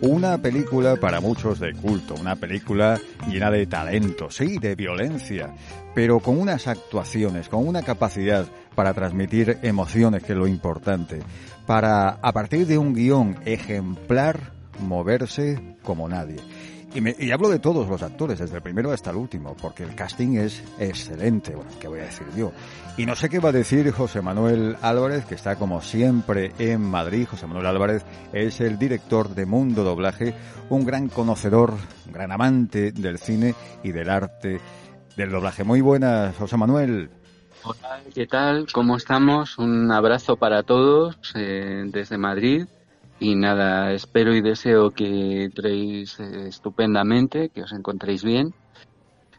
Una película para muchos de culto, una película llena de talento, sí, de violencia, pero con unas actuaciones, con una capacidad para transmitir emociones, que es lo importante, para, a partir de un guion ejemplar, moverse como nadie. Y, hablo de todos los actores, desde el primero hasta el último, porque el casting es excelente, bueno, ¿qué voy a decir yo? Y no sé qué va a decir José Manuel Álvarez, que está como siempre en Madrid. José Manuel Álvarez es el director de Mundo Doblaje, un gran conocedor, un gran amante del cine y del arte del doblaje. Muy buenas, José Manuel. Hola, ¿qué tal? ¿Cómo estamos? Un abrazo para todos eh, desde Madrid y nada, espero y deseo que entréis eh, estupendamente, que os encontréis bien,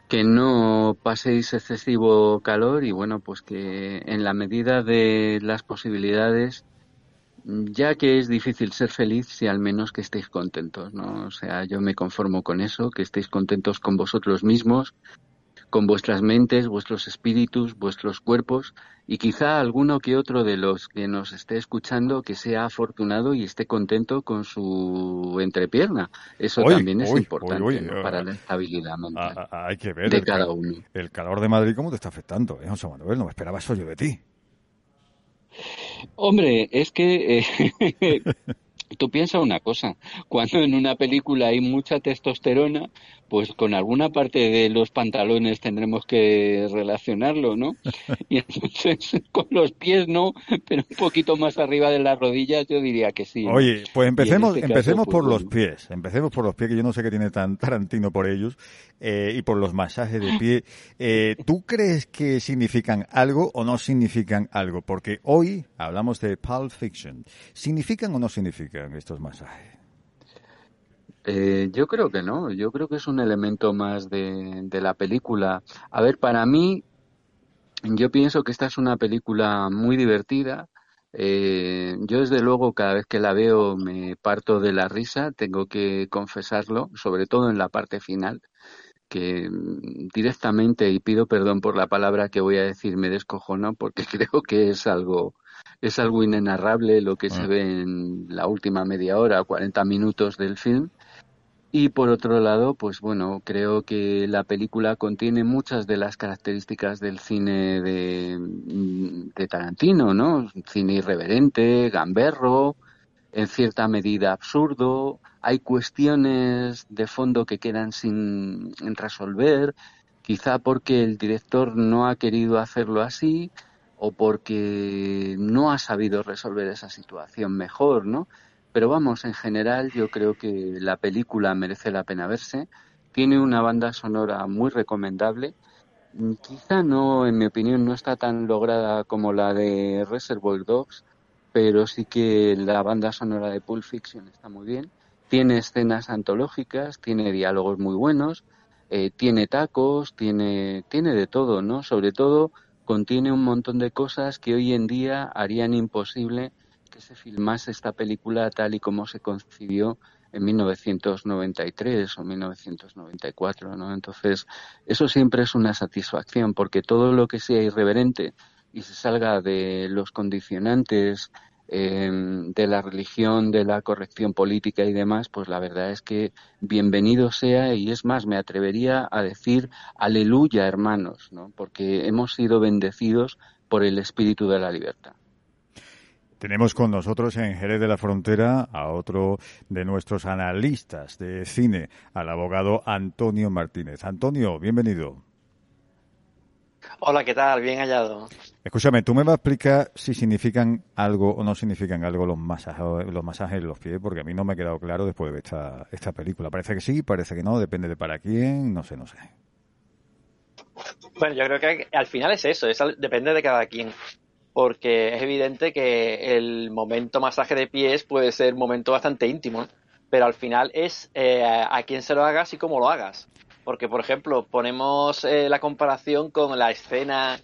que no paséis excesivo calor y bueno, pues que en la medida de las posibilidades, ya que es difícil ser feliz, si al menos que estéis contentos, ¿no? O sea, yo me conformo con eso, que estéis contentos con vosotros mismos, con vuestras mentes, vuestros espíritus, vuestros cuerpos y quizá alguno que otro de los que nos esté escuchando que sea afortunado y esté contento con su entrepierna. Eso también es importante para la estabilidad mental hay que ver de cada uno. El calor de Madrid, ¿cómo te está afectando? Eh, José Manuel, no me esperaba eso yo de ti. Hombre, es que eh, tú piensas una cosa, cuando en una película hay mucha testosterona, pues con alguna parte de los pantalones tendremos que relacionarlo, ¿no? Y entonces con los pies no, pero un poquito más arriba de las rodillas yo diría que sí. Oye, pues empecemos, este empecemos pues por los pies, empecemos por los pies, que yo no sé qué tiene tan Tarantino por ellos, eh, y por los masajes de pie. Eh, ¿Tú crees que significan algo o no significan algo? Porque hoy hablamos de Pulp Fiction. ¿Significan o no significan estos masajes? Eh, yo creo que no, yo creo que es un elemento más de, la película. A ver, para mí, yo pienso que esta es una película muy divertida. Eh, yo desde luego cada vez que la veo me parto de la risa, tengo que confesarlo, sobre todo en la parte final, que mm, directamente, y pido perdón por la palabra que voy a decir, me descojono, porque creo que es algo es algo inenarrable lo que se ah. ve en la última media hora, 40 minutos del film. Y por otro lado, pues bueno, creo que la película contiene muchas de las características del cine de, mm, de Tarantino, ¿no? Cine irreverente, gamberro, en cierta medida absurdo. Hay cuestiones de fondo que quedan sin resolver, quizá porque el director no ha querido hacerlo así o porque no ha sabido resolver esa situación mejor, ¿no? Pero vamos, en general yo creo que la película merece la pena verse. Tiene una banda sonora muy recomendable. Quizá no, en mi opinión, no está tan lograda como la de Reservoir Dogs, pero sí que la banda sonora de Pulp Fiction está muy bien. Tiene escenas antológicas, tiene diálogos muy buenos, eh, tiene tacos, tiene, tiene de todo, ¿no? Sobre todo contiene un montón de cosas que hoy en día harían imposible que se filmase esta película tal y como se concibió en 1993 o 1994, ¿no? Entonces, eso siempre es una satisfacción porque todo lo que sea irreverente y se salga de los condicionantes em, de la religión, de la corrección política y demás, pues la verdad es que bienvenido sea y es más, me atrevería a decir aleluya, hermanos, ¿no? Porque hemos sido bendecidos por el espíritu de la libertad. Tenemos con nosotros en Jerez de la Frontera a otro de nuestros analistas de cine, al abogado Antonio Martínez. Antonio, bienvenido. Hola, ¿qué tal? Bien hallado. Escúchame, ¿tú me vas a explicar si significan algo o no significan algo los masajes, los masajes en los pies? Porque a mí no me ha quedado claro después de ver esta, esta película. Parece que sí, parece que no, depende de para quién, no sé, no sé. Bueno, yo creo que al final es eso, depende de cada quien porque es evidente que el momento masaje de pies puede ser un momento bastante íntimo, pero al final es eh, a quién se lo hagas y cómo lo hagas. Porque, por ejemplo, ponemos eh, la comparación con la escena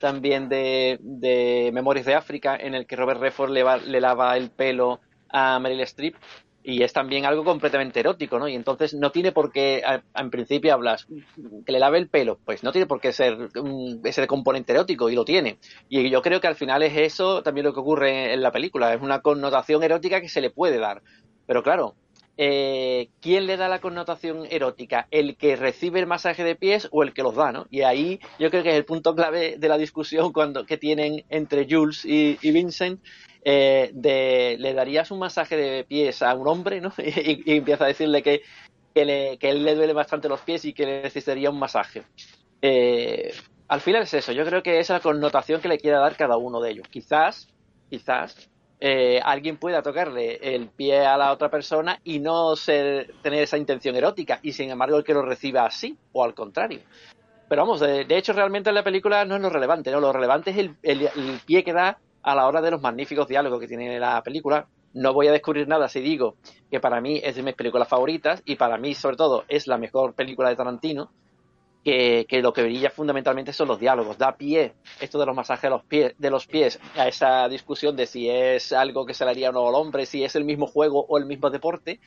también de, de Memorias de África, en el que Robert Redford le, le lava el pelo a Meryl Streep y es también algo completamente erótico, ¿no? Y entonces no tiene por qué, en principio hablas, que le lave el pelo, pues no tiene por qué ser ese componente erótico y lo tiene. Y yo creo que al final es eso también lo que ocurre en la película, es una connotación erótica que se le puede dar. Pero claro, eh, ¿quién le da la connotación erótica? ¿El que recibe el masaje de pies o el que los da, ¿no? Y ahí yo creo que es el punto clave de la discusión cuando, que tienen entre Jules y Vincent, eh, le darías un masaje de pies a un hombre, ¿no? y, empieza a decirle que, que, le, que él le duele bastante los pies y que le necesitaría un masaje. Eh, al final es eso, yo creo que es la connotación que le quiere dar cada uno de ellos. Quizás, quizás, eh, alguien pueda tocarle el pie a la otra persona y no ser, tener esa intención erótica, y sin embargo el que lo reciba así, o al contrario. Pero vamos, de, hecho realmente en la película no es lo relevante, ¿no? Lo relevante es el, el pie que da a la hora de los magníficos diálogos que tiene la película. No voy a descubrir nada si digo que para mí es de mis películas favoritas y para mí, sobre todo, es la mejor película de Tarantino. Que, lo que brilla fundamentalmente son los diálogos. Da pie esto de los masajes de los pies, de los pies a esa discusión de si es algo que se le haría o no al hombre, si es el mismo juego o el mismo deporte,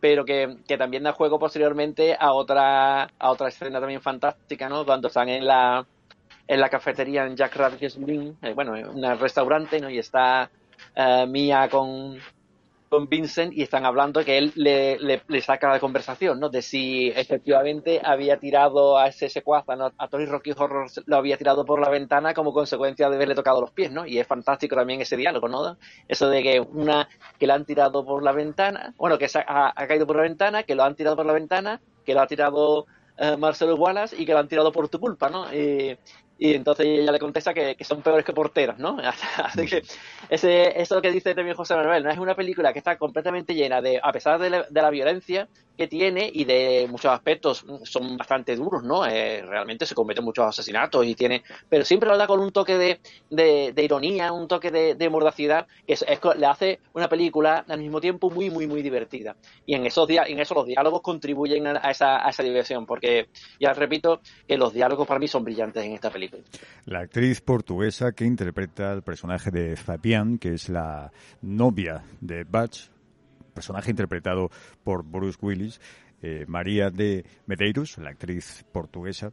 pero que, también da juego posteriormente a otra, a otra escena también fantástica, ¿no? Cuando están en la, en la cafetería en Jack Rabbit's eh, bueno, un restaurante, ¿no? Y está eh, Mia con, con Vincent y están hablando que él le, le, saca la conversación, ¿no? De si efectivamente había tirado a ese secuaz, a Tony Rocky Horror lo había tirado por la ventana como consecuencia de haberle tocado los pies, ¿no? Y es fantástico también ese diálogo, ¿no? Eso de que una que la han tirado por la ventana, bueno, que ha, ha caído por la ventana, que lo han tirado por la ventana, que lo ha tirado eh, Marcelo Wallace y que lo han tirado por tu culpa, ¿no? Y entonces ella le contesta que, son peores que porteros, ¿no? Así que ese, eso que dice también José Manuel, ¿no? Es una película que está completamente llena de, a pesar de la, violencia que tiene y de muchos aspectos son bastante duros, ¿no? Eh, realmente se cometen muchos asesinatos y tiene, pero siempre lo da con un toque de, de, ironía, un toque de, mordacidad, que es, le hace una película al mismo tiempo muy, muy, muy divertida. Y en esos en eso los diálogos contribuyen a esa, a esa diversión, porque ya repito que los diálogos para mí son brillantes en esta película. La actriz portuguesa que interpreta el personaje de Fabián, que es la novia de Batch, personaje interpretado por Bruce Willis, eh, María de Medeiros, la actriz portuguesa,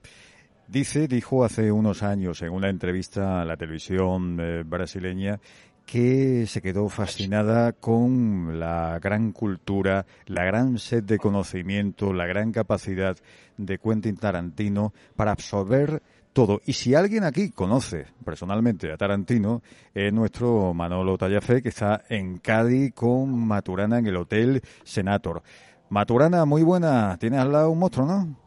dice, dijo hace unos años en una entrevista a la televisión eh, brasileña que se quedó fascinada con la gran cultura, la gran sed de conocimiento, la gran capacidad de Quentin Tarantino para absorber todo. Y si alguien aquí conoce personalmente a Tarantino, es nuestro Manolo Tallafé, que está en Cádiz con Maturana en el Hotel Senator. Maturana, muy buena. Tienes al lado un monstruo, ¿no?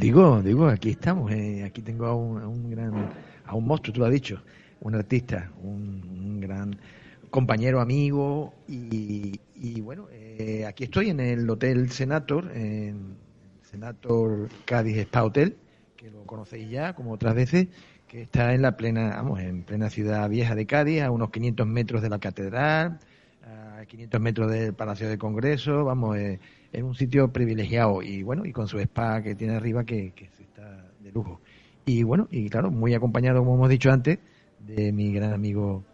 Digo, digo, aquí estamos. Eh, aquí tengo a un, gran, a un monstruo, tú lo has dicho, un artista, un, gran compañero, amigo. Y, bueno, eh, aquí estoy en el Hotel Senator, en Senator Cádiz Spa Hotel que lo conocéis ya, como otras veces, que está en la plena, vamos, en plena ciudad vieja de Cádiz, a unos 500 metros de la catedral, a 500 metros del Palacio de Congreso, vamos, es, un sitio privilegiado y bueno, y con su spa que tiene arriba que, que está de lujo. Y bueno, y claro, muy acompañado, como hemos dicho antes, de mi gran amigo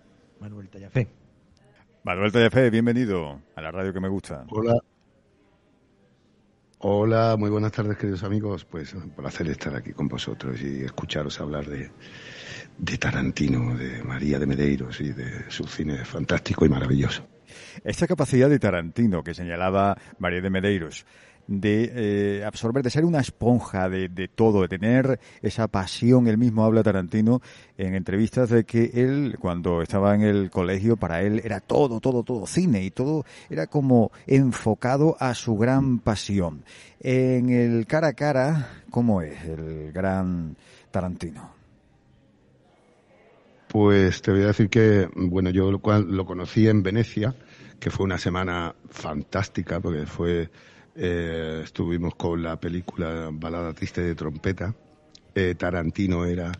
Manuel Tallafé. Manuel Tallafé, bienvenido a la radio que me gusta. Hola, Hola, muy buenas tardes, queridos amigos. Pues un placer estar aquí con vosotros y escucharos hablar de, de Tarantino, de María de Medeiros y de su cine fantástico y maravilloso. Esta capacidad de Tarantino que señalaba María de Medeiros de eh, absorber, de ser una esponja de, de, todo, de tener esa pasión. Él mismo habla Tarantino en entrevistas de que él, cuando estaba en el colegio, para él era todo, todo, todo cine y todo era como enfocado a su gran pasión. En el cara a cara, ¿cómo es el gran Tarantino? Pues te voy a decir que, bueno, yo lo, lo conocí en Venecia, que fue una semana fantástica, porque fue eh, estuvimos con la película Balada Triste de Trompeta. Eh, Tarantino era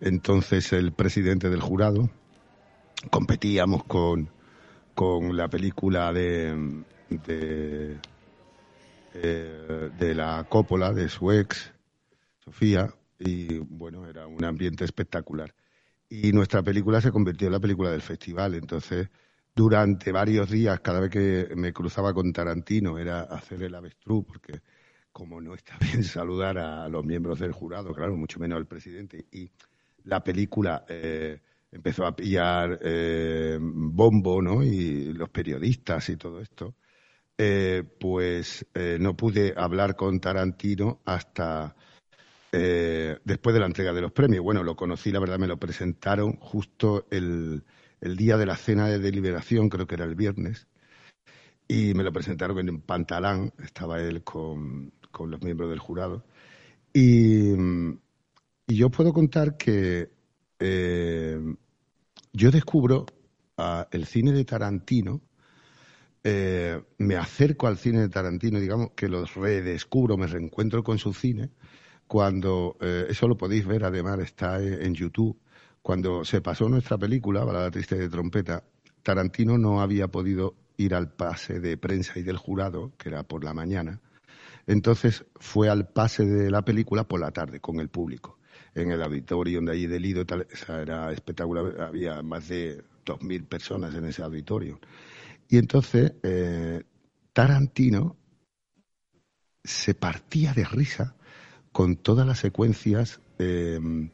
entonces el presidente del jurado. Competíamos con, con la película de, eh, de la Coppola, de su ex, Sofía, y bueno, era un ambiente espectacular. Y nuestra película se convirtió en la película del festival, entonces durante varios días, cada vez que me cruzaba con Tarantino, era hacer el avestruz, porque como no está bien saludar a los miembros del jurado, claro, mucho menos al presidente, y la película eh, empezó a pillar eh, bombo, ¿no? Y los periodistas y todo esto, eh, pues no pude hablar con Tarantino hasta después de la entrega de los premios. Bueno, lo conocí, la verdad, me lo presentaron justo el, el día de la cena de deliberación, creo que era el viernes, y me lo presentaron en Pantalán, estaba él con, con los miembros del jurado. Y, y yo puedo contar que eh, yo descubro el cine de Tarantino, eh, me acerco al cine de Tarantino, digamos que los redescubro, me reencuentro con su cine, cuando, eh, eso lo podéis ver además, está en YouTube, cuando se pasó nuestra película, Balada Triste de Trompeta, Tarantino no había podido ir al pase de prensa y del jurado, que era por la mañana, entonces fue al pase de la película por la tarde con el público, en el auditorio de allí del Lido, era espectacular, había más de 2.000 personas en ese auditorio. Y entonces eh, Tarantino se partía de risa con todas las secuencias, em,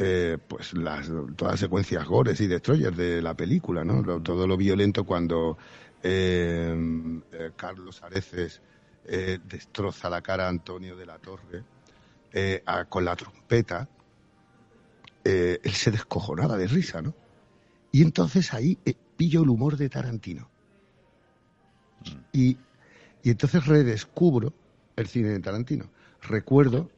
eh, pues las, todas las secuencias gores y destroyers de la película, ¿no? todo lo violento cuando em, eh, Carlos Areces eh, destroza la cara a Antonio de la Torre eh, con la trompeta, eh, él se descojonaba de risa, ¿no? Y entonces ahí pillo el humor de Tarantino. Mm. Y, y entonces redescubro el cine de Tarantino. Recuerdo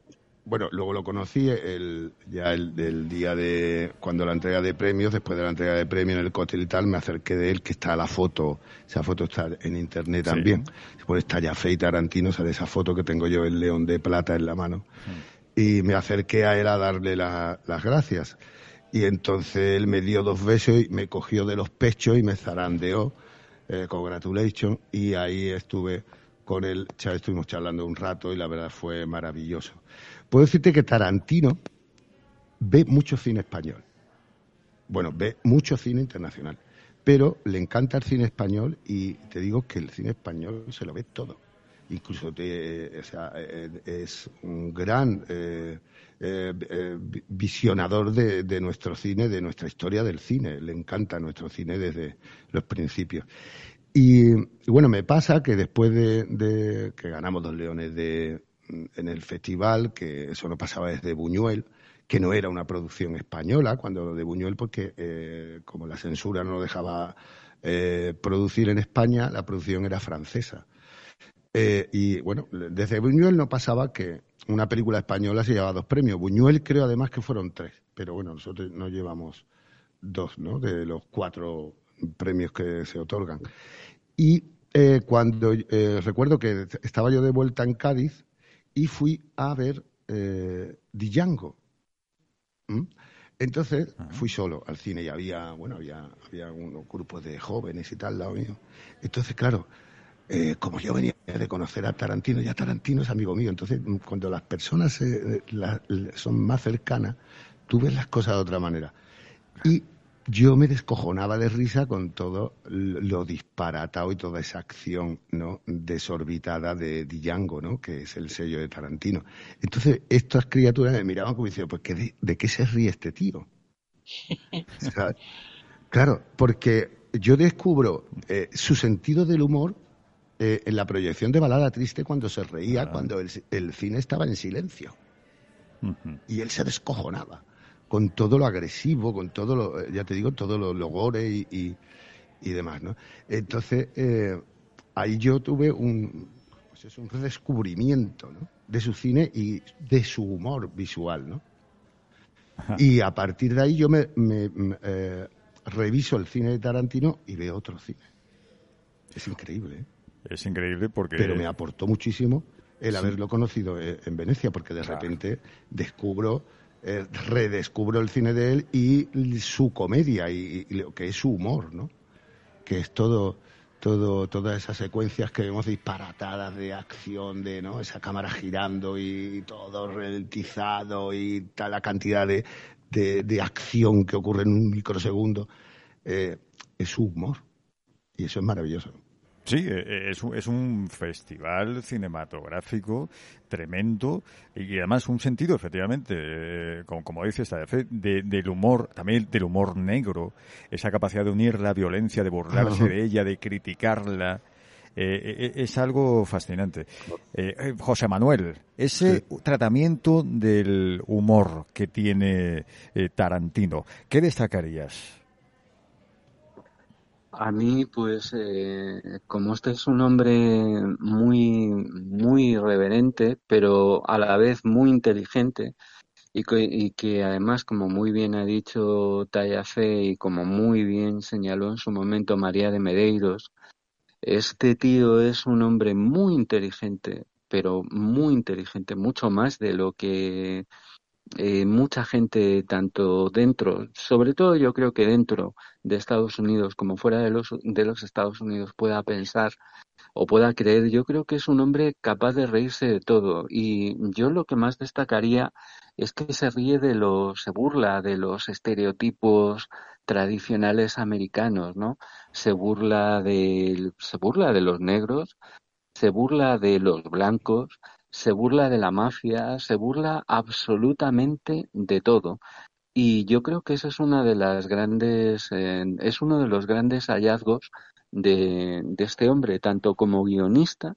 bueno, luego lo conocí el, ya el del día de cuando la entrega de premios, después de la entrega de premios en el cóctel y tal, me acerqué de él, que está la foto, esa foto está en internet también. Después está ya Fe y Tarantino, sale esa foto que tengo yo, el león de plata en la mano. Mm. Y me acerqué a él a darle las gracias. Y entonces él me dio dos besos y me cogió de los pechos y me zarandeó, eh, congratulations, y ahí estuve con él, estuvimos charlando un rato y la verdad fue maravilloso. Puedo decirte que Tarantino ve mucho cine español. Bueno, ve mucho cine internacional. Pero le encanta el cine español y te digo que el cine español se lo ve todo. Incluso eh, es un gran eh, eh, visionador de, nuestro cine, de nuestra historia del cine. Le encanta nuestro cine desde los principios. Y, bueno, me pasa que después de que ganamos dos leones de, en el festival, que eso no pasaba desde Buñuel, que no era una producción española, cuando de Buñuel, porque eh, como la censura no dejaba eh, producir en España, la producción era francesa. Eh, y bueno, desde Buñuel no pasaba que una película española se llevaba dos premios. Buñuel creo además que fueron tres, pero bueno, nosotros no llevamos dos, ¿no? De los cuatro premios que se otorgan. Y cuando recuerdo que estaba yo de vuelta en Cádiz, y fui a ver eh, Django. ¿Mm? Entonces fui solo al cine y había, bueno, había, había unos grupos de jóvenes y tal al lado mío. Entonces, claro, eh, como yo venía de conocer a Tarantino, ya Tarantino es amigo mío, entonces mm, cuando las personas eh, son más cercanas, tú ves las cosas de otra manera. Y yo me descojonaba de risa con todo lo disparatado y toda esa acción no desorbitada de Django, ¿no? que es el sello de Tarantino. Entonces, estas criaturas me miraban como diciendo, pues, de, qué se ríe este tío? claro, porque yo descubro eh, su sentido del humor eh, en la proyección de Balada Triste cuando se reía, cuando el, cine estaba en silencio. Y él se descojonaba con todo lo agresivo, con todo lo, ya te digo, todo lo, gore y, y, demás, ¿no? Entonces, eh, ahí yo tuve un, pues un redescubrimiento, ¿no? De su cine y de su humor visual, ¿no? Y a partir de ahí yo me, eh, reviso el cine de Tarantino y veo otro cine. Es increíble, ¿eh? Es increíble porque... Pero me aportó muchísimo el haberlo conocido eh, en Venecia, porque de repente descubro eh, redescubro el cine de él y su comedia y, lo que es su humor, ¿no? Que es todo, todo, todas esas secuencias que vemos disparatadas de acción, de ¿no? esa cámara girando y todo ralentizado y tal la cantidad de, de, acción que ocurre en un microsegundo, eh, es su humor. Y eso es maravilloso. Sí, e, e, es, es, un festival cinematográfico tremendo y además un sentido, efectivamente, eh, como, como dice esta de, del humor, también del humor negro, esa capacidad de unir la violencia, de burlarse de ella, de criticarla. Eh, e, es algo fascinante. Eh, José Manuel, ese tratamiento del humor que tiene Tarantino, ¿qué destacarías? A mí, pues, eh, como este es un hombre muy, muy reverente, pero a la vez muy inteligente, y que, y que además, como muy bien ha dicho Fe y como muy bien señaló en su momento María de Medeiros, este tío es un hombre muy inteligente, pero muy inteligente, mucho más de lo que eh, mucha gente, tanto dentro, sobre todo yo creo que dentro de Estados Unidos como fuera de los, de los Estados Unidos, pueda pensar o pueda creer, yo creo que es un hombre capaz de reírse de todo. Y yo lo que más destacaría es que se ríe de los, se burla de los estereotipos tradicionales americanos, ¿no? Se burla de, se burla de los negros, se burla de los blancos, se burla de la mafia, se burla absolutamente de todo. Y yo creo que eso es una de las grandes, eh, es uno de los grandes hallazgos de, este hombre, tanto como guionista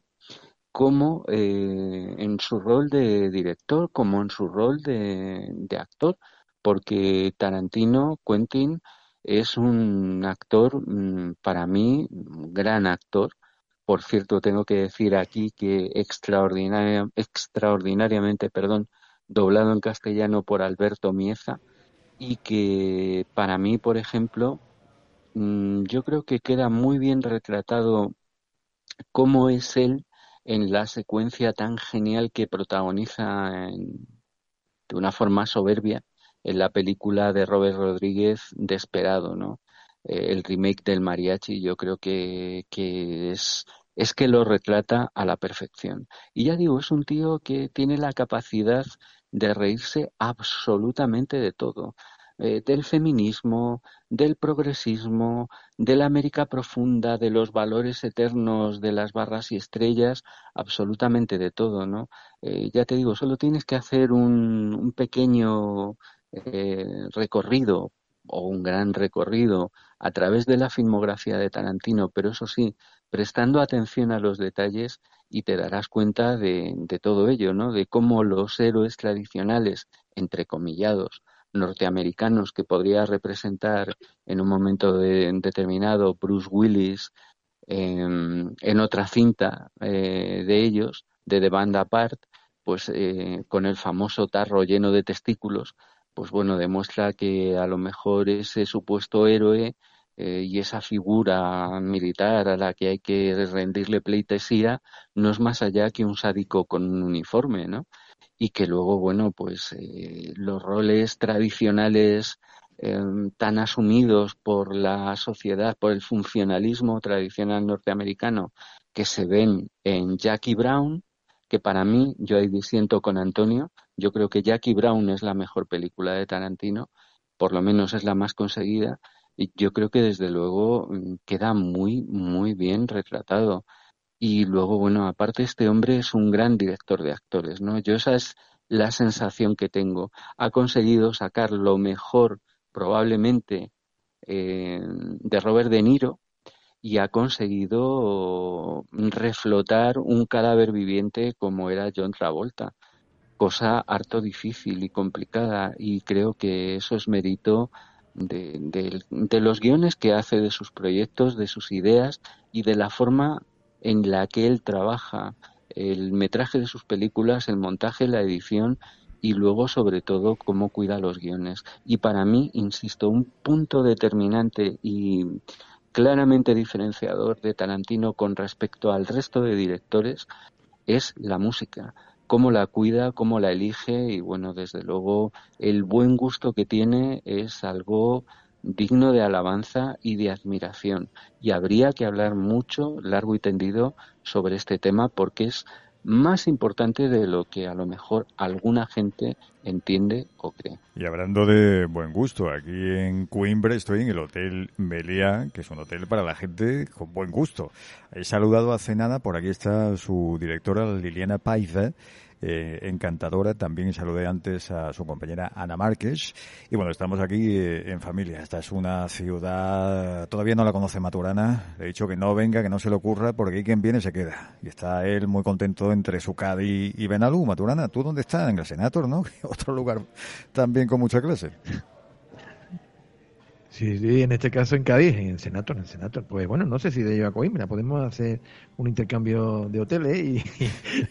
como eh, en su rol de director, como en su rol de, de actor, porque Tarantino, Quentin, es un actor, mm, para mí, gran actor, por cierto, tengo que decir aquí que extraordinaria, extraordinariamente, perdón, doblado en castellano por Alberto Mieza y que para mí, por ejemplo, mm, yo creo que queda muy bien retratado cómo es él en la secuencia tan genial que protagoniza de una forma soberbia en la película de Robert Rodríguez Desperado, ¿no? Eh, el remake del mariachi, yo creo que, que es, es que lo retrata a la perfección. Y ya digo, es un tío que tiene la capacidad de reírse absolutamente de todo. Eh, del feminismo, del progresismo, de la América profunda, de los valores eternos de las barras y estrellas, absolutamente de todo, ¿no? Eh, ya te digo, solo tienes que hacer un, un pequeño recorrido o un gran recorrido a través de la filmografía de Tarantino, pero eso sí, prestando atención a los detalles y te darás cuenta de, todo ello, ¿no? De cómo los héroes tradicionales, entrecomillados, norteamericanos que podría representar en un momento determinado Bruce Willis en otra cinta eh, de ellos, de The Band Apart, pues eh, con el famoso tarro lleno de testículos, pues bueno, demuestra que a lo mejor ese supuesto héroe eh, y esa figura militar a la que hay que rendirle pleitesía no es más allá que un sádico con un uniforme, ¿no? Y que luego, bueno, pues eh, los roles tradicionales em, tan asumidos por la sociedad, por el funcionalismo tradicional norteamericano que se ven en Jackie Brown, que para mí, yo ahí disiento con Antonio, yo creo que Jackie Brown es la mejor película de Tarantino, por lo menos es la más conseguida, y yo creo que desde luego mm, queda muy, muy bien retratado. Y luego, bueno, aparte este hombre es un gran director de actores, ¿no? Yo esa es la sensación que tengo. Ha conseguido sacar lo mejor, probablemente, eh, de Robert De Niro, y ha conseguido reflotar un cadáver viviente como era John Travolta, cosa harto difícil y complicada y creo que eso es mérito de, de, los guiones que hace, de sus proyectos, de sus ideas y de la forma en la que él trabaja el metraje de sus películas, el montaje, la edición y luego sobre todo cómo cuida los guiones. Y para mí, insisto, un punto determinante y claramente diferenciador de Tarantino con respecto al resto de directores es la música, cómo la cuida, cómo la elige y bueno, desde luego el buen gusto que tiene es algo digno de alabanza y de admiración. Y habría que hablar mucho, largo y tendido, sobre este tema porque es más importante de lo que a lo mejor alguna gente entiende o cree. Y hablando de buen gusto, aquí en Coimbra estoy en el Hotel Meliá, que es un hotel para la gente con buen gusto. He saludado hace nada, por aquí está su directora Liliana Paiza, eh, encantadora. También saludé antes a su compañera Ana Márquez. Y bueno, estamos aquí eh, en familia. Esta es una ciudad, todavía no la conoce Maturana. Le he dicho que no venga, que no se le ocurra, porque ahí quien viene se queda. Y está él muy contento entre su Cádiz y Benalú. Maturana, ¿tú dónde estás? En el Senator, ¿no? Otro lugar también con mucha clase. Sí, sí, en este caso en Cádiz, en Senator, en Senator. Pues bueno, no sé si de ello a Coimbra, podemos hacer un intercambio de hoteles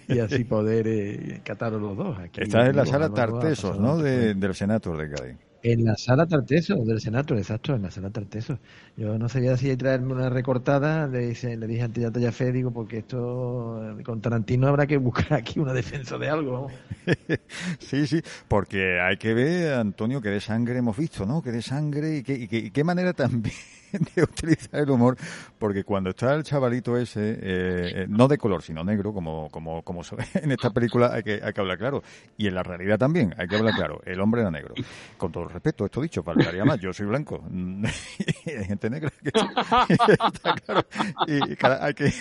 y, así poder eh, catar los dos. Aquí, Estás en la sala Tartesos, ¿no? del Senator de Cádiz. En la sala Tarteso del Senato, exacto, en la sala Tarteso. Yo no sabía si traerme una recortada, le, le dije antes ya Fe, digo, porque esto con Tarantino habrá que buscar aquí una defensa de algo. sí, sí, porque hay que ver, Antonio, que de sangre hemos visto, ¿no? Que de sangre y, y qué manera también de utilizar el humor, porque cuando está el chavalito ese, eh, eh, no de color, sino negro, como, como, como en esta película hay que, hay que hablar claro. Y en la realidad también hay que hablar claro. El hombre era negro. Con todo respeto, esto dicho, faltaría más. Yo soy blanco. hay gente negra que está claro. Y hay que,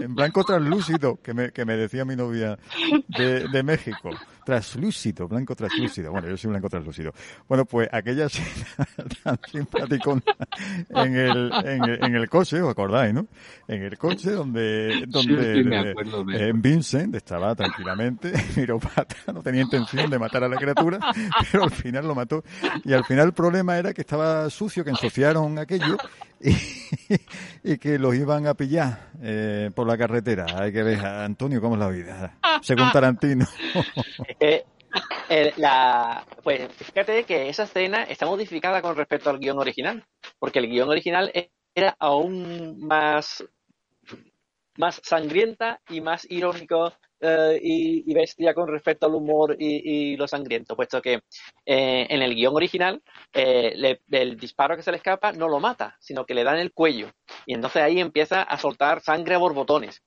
en blanco translúcido, que me, que me decía mi novia de, de México. Translúcido, blanco translúcido. Bueno, yo soy blanco translúcido. Bueno, pues aquella escena tan simpática en el, en, el coche, ¿os acordáis, no? En el coche donde, donde eh, Vincent estaba tranquilamente, miró pata, no tenía intención de matar a la criatura, pero al final lo mató. Y al final el problema era que estaba sucio, que ensuciaron aquello y, que los iban a pillar eh, por la carretera. Hay que ver, Antonio, cómo es la vida, según Tarantino. Eh, la, pues fíjate que esa escena está modificada con respecto al guion original, porque el guion original era aún más, más sangrienta y más irónico eh, y, bestia con respecto al humor y, lo sangriento, puesto que eh, en el guion original el disparo que se le escapa no lo mata, sino que le da en el cuello. Y entonces ahí empieza a soltar sangre a borbotones.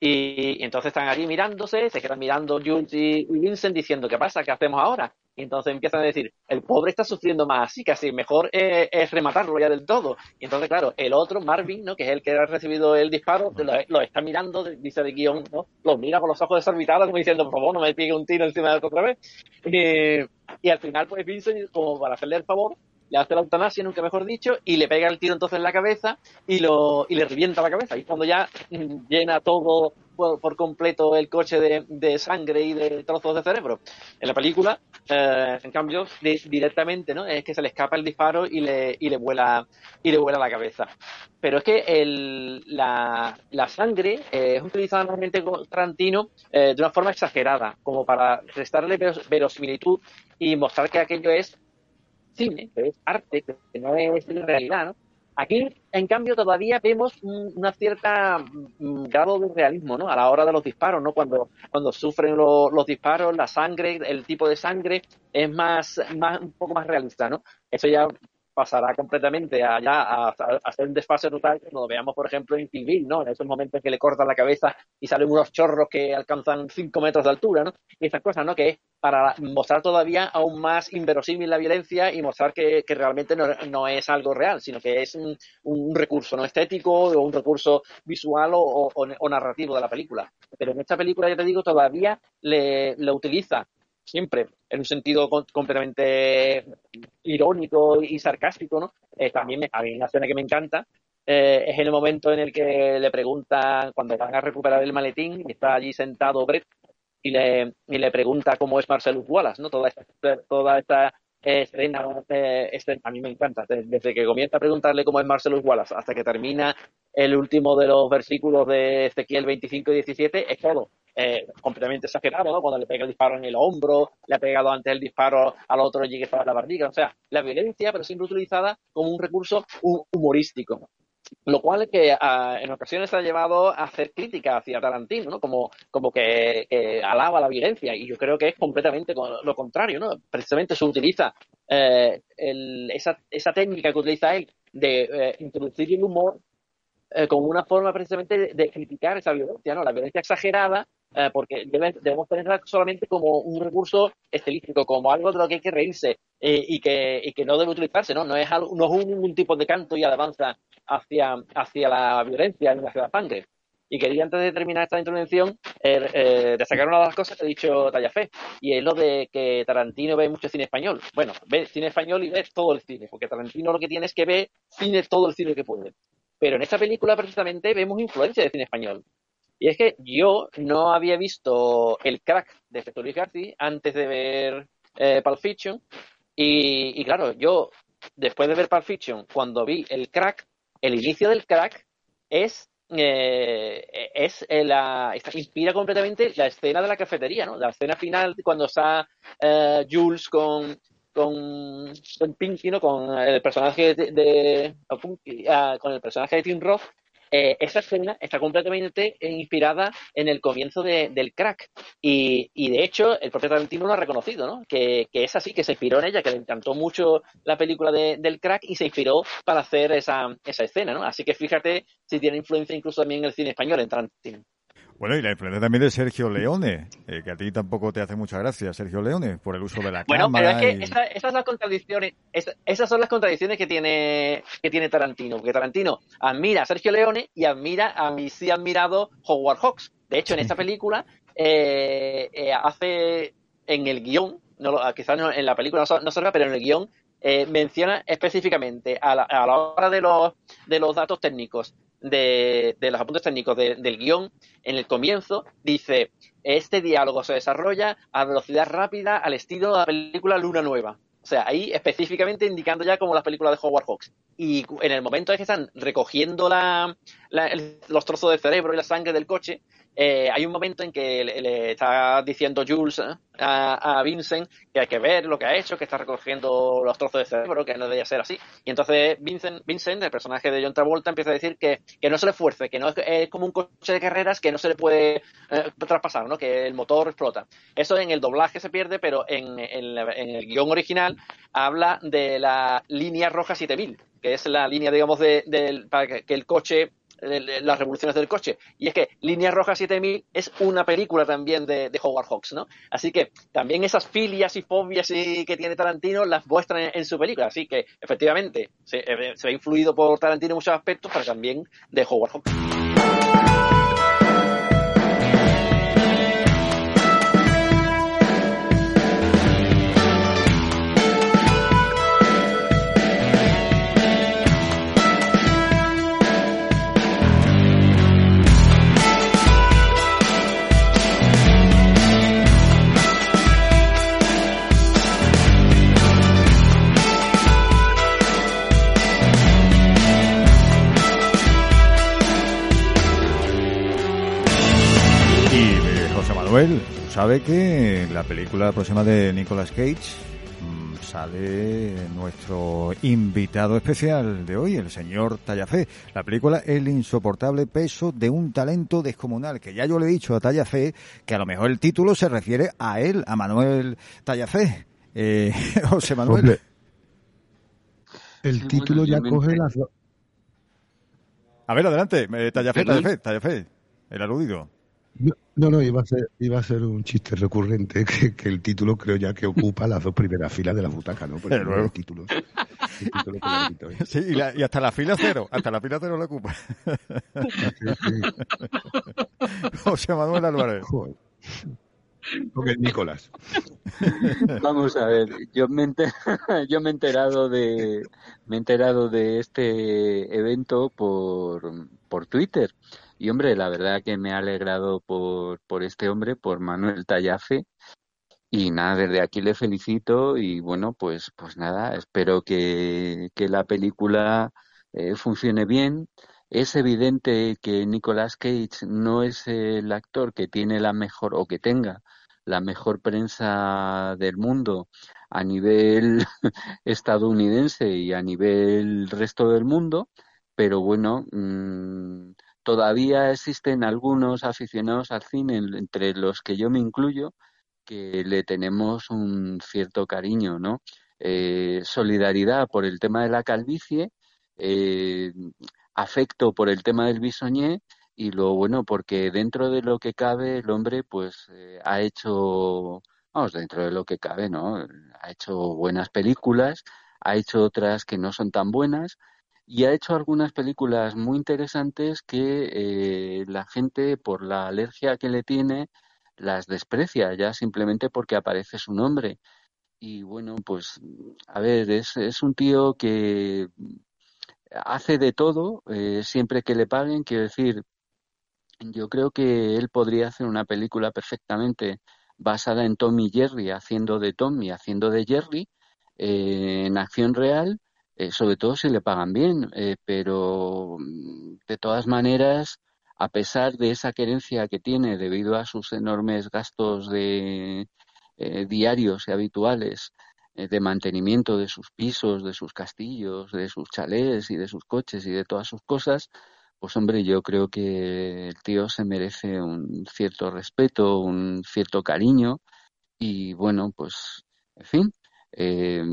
Y, entonces están allí mirándose, se quedan mirando Jules y, Vincent diciendo, ¿qué pasa? ¿Qué hacemos ahora? Y entonces empiezan a decir, el pobre está sufriendo más así, casi mejor es rematarlo ya del todo. Y entonces, claro, el otro, Marvin, ¿no? que es el que ha recibido el disparo, lo, está mirando, dice de guion, ¿no? Lo mira con los ojos desorbitados, como diciendo, por favor, no me pegue un tiro encima de otra vez. y al final, pues Vincent, como para hacerle el favor, le hace la eutanasia, nunca mejor dicho, y le pega el tiro entonces en la cabeza y, le revienta la cabeza. Y cuando ya llena todo por, completo el coche de, sangre y de trozos de cerebro. En la película, eh, en cambio, directamente es que se le escapa el disparo y le, y le, vuela, y le vuela la cabeza. Pero es que la sangre eh, es utilizada normalmente con Tarantino eh, de una forma exagerada, como para restarle verosimilitud y mostrar que aquello es cine, que es arte, que no es realidad, ¿no? Aquí, en cambio, todavía vemos una cierta mm, grado de realismo, ¿no? A la hora de los disparos, ¿no? Cuando, cuando sufren los disparos, la sangre, el tipo de sangre es más, más, un poco más realista, ¿no? Eso ya pasará completamente allá a, hacer un desfase total cuando lo veamos, por ejemplo, en Kill ¿no? En esos momentos en que le cortan la cabeza y salen unos chorros que alcanzan 5 metros de altura, ¿no? Y esas cosas, ¿no? Que es para mostrar todavía aún más inverosímil la violencia y mostrar que, realmente no, es algo real, sino que es un, recurso no estético o un recurso visual o, narrativo de la película. Pero en esta película, ya te digo, todavía le utiliza siempre en un sentido completamente irónico y sarcástico, ¿no? Eh, también a mí una escena que me encanta eh, es el momento en el que le preguntan, cuando van a recuperar el maletín, y está allí sentado Brett y le, y le pregunta cómo es Marcelo Wallace, ¿no? Toda esta, toda esta escena, eh, a mí me encanta, desde que comienza a preguntarle cómo es Marcelo Wallace hasta que termina el último de los versículos de Ezequiel 25 y 17, es todo eh, completamente exagerado, ¿no? Cuando le pega el disparo en el hombro, le ha pegado antes el disparo al otro y que la barriga. O sea, la violencia, pero siempre utilizada como un recurso humorístico. Lo cual que ah, en ocasiones ha llevado a hacer crítica hacia Tarantino, ¿no? Como, como que, alaba la violencia. Y yo creo que es completamente lo contrario, ¿no? Precisamente se utiliza eh, esa, esa técnica que utiliza él de eh, introducir el humor eh, como una forma precisamente de, criticar esa violencia, ¿no? La violencia exagerada, eh, porque debemos tenerla solamente como un recurso estilístico, como algo de lo que hay que reírse eh, y, que, y que no debe utilizarse, ¿no? No es, no es un, tipo de canto y alabanza hacia, la violencia ni hacia la sangre. Y quería, antes de terminar esta intervención, destacar una de las cosas que ha dicho Tallafé, y es lo de que Tarantino ve mucho cine español. Bueno, ve cine español y ve todo el cine, porque Tarantino lo que tiene es que ve cine, todo el cine que puede. Pero en esta película precisamente vemos influencia de cine español. Y es que yo no había visto el crack de Federico García antes de ver eh, Pulp Fiction. Y, claro, yo, después de ver Pulp Fiction, cuando vi el crack, el inicio del crack es eh, es la, inspira completamente la escena de la cafetería, ¿no? La escena final cuando está eh, Jules con, con, con Pinky, ¿no? Con el personaje de, ah, con el personaje de Tim Roth, eh, esa escena está completamente inspirada en el comienzo del crack. Y, y, de hecho, el propio Tarantino lo ha reconocido, ¿no? Que, que, es así, que se inspiró en ella, que le encantó mucho la película del crack y se inspiró para hacer esa, esa escena, ¿no? Así que fíjate si tiene influencia incluso también en el cine español, en Tarantino. Bueno, y la influencia también de Sergio Leone, eh, que a ti tampoco te hace mucha gracia, Sergio Leone, por el uso de la bueno, cámara. Bueno, pero es que esas, son las contradicciones, esas son las contradicciones que tiene, que tiene Tarantino, porque Tarantino admira a Sergio Leone y admira a mí sí admirado Howard Hawks. De hecho, en esta película eh, eh, hace en el guion, no, quizás en la película no, no ve, pero en el guion menciona específicamente a la, a la hora de los, de los datos técnicos de, los apuntes técnicos del guion, en el comienzo, dice, este diálogo se desarrolla a velocidad rápida al estilo de la película Luna Nueva. O sea, ahí específicamente indicando ya como las películas de Howard Hawks. Y en el momento en que están recogiendo la, los trozos de cerebro y la sangre del coche, eh, hay un momento en que le, está diciendo Jules ¿eh? a, Vincent que hay que ver lo que ha hecho, que está recogiendo los trozos de cerebro, que no debería ser así. Y entonces Vincent, Vincent el personaje de John Travolta, empieza a decir que, no se le esfuerce, que no es, como un coche de carreras que no se le puede eh, traspasar, ¿no? que el motor explota. Eso en el doblaje se pierde, pero en, el guion original habla de la línea roja 7000, que es la línea, digamos, de, para que el coche las revoluciones del coche. Y es que Línea Roja 7000 es una película también de, Howard Hawks, ¿no? Así que también esas filias y fobias que tiene Tarantino las muestran en, su película. Así que efectivamente se, eh, se ha influido por Tarantino en muchos aspectos, pero también de Howard Hawks. Manuel, sabe que la película próxima de Nicolas Cage mm, sale nuestro invitado especial de hoy, el señor Tallafé. La película El insoportable peso de un talento descomunal, que ya yo le he dicho a Tallafé que a lo mejor el título se refiere a él, a Manuel Tallafé. Eh, José Manuel. el título ya coge las... A ver, adelante, eh, Tallafé, Tallafé, Tallafé, el aludido. No, no, iba a ser, iba a ser un chiste recurrente que, el título creo ya que ocupa las dos primeras filas de la butaca, ¿no? Porque no el título. sí, y, hasta la fila cero, hasta la fila cero la ocupa. José Manuel Álvarez. Porque es Nicolás. Vamos a ver, yo me, yo me he enterado de me he enterado de este evento por, por Twitter. Y hombre, la verdad que me ha alegrado por, por este hombre, por Manuel Tallafe. Y nada, desde aquí le felicito y bueno, pues, pues nada, espero que, que la película eh, funcione bien. Es evidente que Nicolas Cage no es el actor que tiene la mejor o que tenga la mejor prensa del mundo a nivel estadounidense y a nivel resto del mundo, pero bueno, mmm, todavía existen algunos aficionados al cine, entre los que yo me incluyo, que le tenemos un cierto cariño, ¿no? eh, solidaridad por el tema de la calvicie, eh, afecto por el tema del bisoñé y lo bueno porque dentro de lo que cabe el hombre pues eh, ha hecho vamos dentro de lo que cabe no ha hecho buenas películas ha hecho otras que no son tan buenas y ha hecho algunas películas muy interesantes que la gente por la alergia que le tiene las desprecia ya simplemente porque aparece su nombre. Y bueno, pues, a ver, es, es un tío que hace de todo, eh, siempre que le paguen, quiero decir, yo creo que él podría hacer una película perfectamente basada en Tom y Jerry, haciendo de Tom y haciendo de Jerry, eh, en acción real, eh, sobre todo si le pagan bien, pero de todas maneras, a pesar de esa querencia que tiene debido a sus enormes gastos de, eh, diarios y habituales eh, de mantenimiento de sus pisos, de sus castillos, de sus chalés y de sus coches y de todas sus cosas, pues hombre, yo creo que el tío se merece un cierto respeto, un cierto cariño y bueno, pues en fin, eh,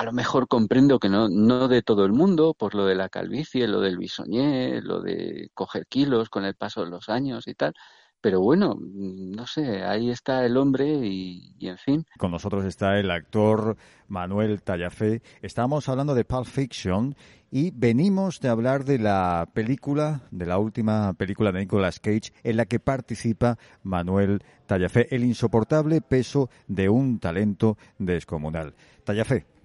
a lo mejor comprendo que no, no de todo el mundo, por lo de la calvicie, lo del bisoñé, lo de coger kilos con el paso de los años y tal, pero bueno, no sé, ahí está el hombre y, en fin. Con nosotros está el actor Manuel Tallafé. Estamos hablando de Pulp Fiction y venimos de hablar de la película, de la última película de Nicolas Cage en la que participa Manuel Tallafé, el insoportable peso de un talento descomunal. Tallafé.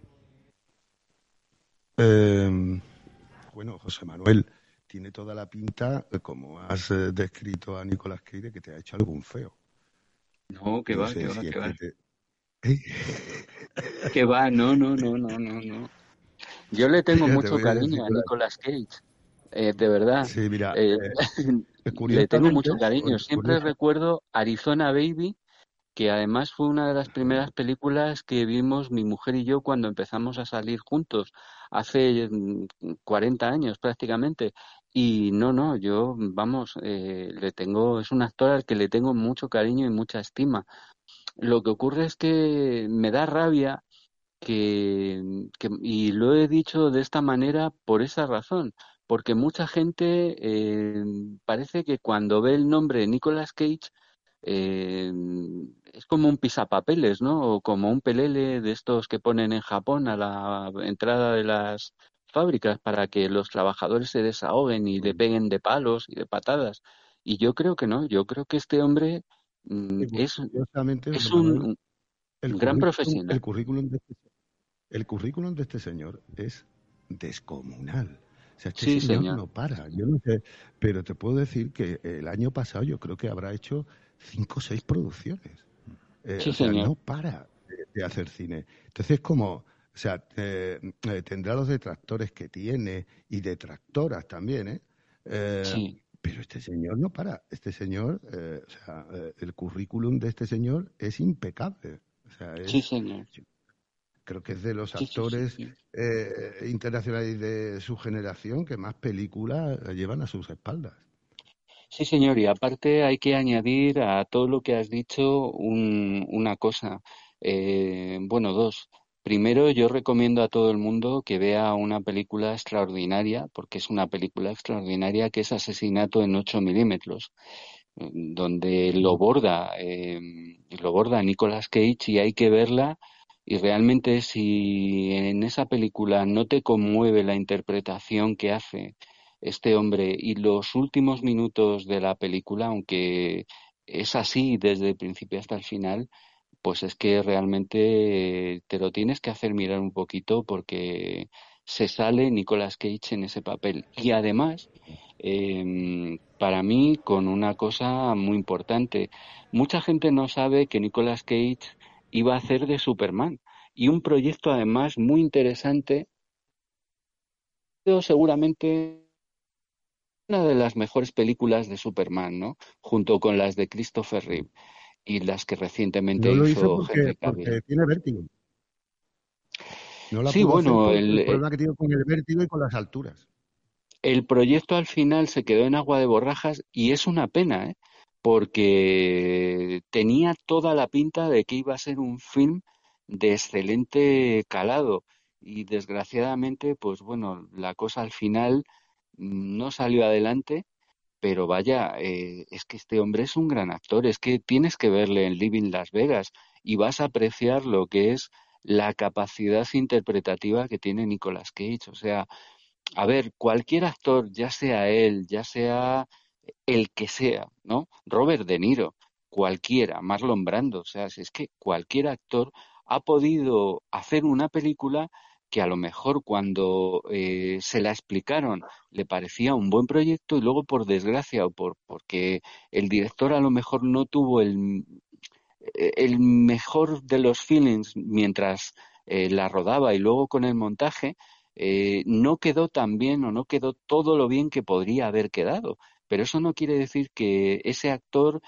Em, bueno, José Manuel, tiene toda la pinta, eh, como has eh, descrito a Nicolás Cage, que te ha hecho algún feo. No, que va, que va, que va. Que va, no, no, no, no, no, no. Yo le tengo mucho cariño a, Nicolás Cage, eh, de verdad. Sí, mira. le tengo mucho cariño. Siempre recuerdo Arizona Baby, que además fue una de las primeras películas que vimos mi mujer y yo cuando empezamos a salir juntos, hace 40 mm, años prácticamente. Y no, no, yo, vamos, eh, le tengo, es un actor al que le tengo mucho cariño y mucha estima. Lo que ocurre es que me da rabia que, y lo he dicho de esta manera por esa razón, porque mucha gente eh, parece que cuando ve el nombre Nicolas Cage eh, es como un pisapapeles, ¿no? O como un pelele de estos que ponen en Japón a la entrada de las fábricas para que los trabajadores se desahoguen y le peguen de palos y de patadas. Y yo creo que no, yo creo que este hombre mm, es, es un, gran profesional. El currículum, de este, el currículum de este señor es descomunal. O sea, este señor, no para. Yo no sé, pero te puedo decir que el año pasado yo creo que habrá hecho cinco o seis producciones. Eh, o sea, no para de, hacer cine. Entonces, como o sea, eh, tendrá los detractores que tiene y detractoras también, ¿eh? eh pero este señor no para. Este señor, eh, o sea, el currículum de este señor es impecable. O sea, sí, señor. Creo que es de los actores internacionales de su generación que más películas llevan a sus espaldas. Sí, señor, y aparte hay que añadir a todo lo que has dicho una cosa. bueno, dos. Primero, yo recomiendo a todo el mundo que vea una película extraordinaria, porque es una película extraordinaria que es Asesinato en 8 milímetros, donde lo borda, eh, lo borda Nicolas Cage y hay que verla. Y realmente si en esa película no te conmueve la interpretación que hace este hombre y los últimos minutos de la película, aunque es así desde el principio hasta el final, pues es que realmente te lo tienes que hacer mirar un poquito porque se sale Nicolas Cage en ese papel. Y además, em, para mí, con una cosa muy importante, mucha gente no sabe que Nicolas Cage iba a hacer de Superman. Y un proyecto además muy interesante, seguramente una de las mejores películas de Superman, ¿no? Junto con las de Christopher Reeve y las que recientemente hizo, porque, tiene vértigo. No la sí, bueno, el, el, problema que tiene con el vértigo y con las alturas. El proyecto al final se quedó en agua de borrajas y es una pena, ¿eh? porque tenía toda la pinta de que iba a ser un film de excelente calado y desgraciadamente, pues bueno, la cosa al final no salió adelante, pero vaya, eh, es que este hombre es un gran actor, es que tienes que verle en Living Las Vegas y vas a apreciar lo que es la capacidad interpretativa que tiene Nicolas Cage. O sea, a ver, cualquier actor, ya sea él, ya sea el que sea, ¿no? Robert De Niro, cualquiera, Marlon Brando, o sea, si es que cualquier actor ha podido hacer una película que a lo mejor cuando eh, se la explicaron le parecía un buen proyecto y luego por desgracia o por porque el director a lo mejor no tuvo el, el mejor de los feelings mientras eh, la rodaba y luego con el montaje eh, no quedó tan bien o no quedó todo lo bien que podría haber quedado. Pero eso no quiere decir que ese actor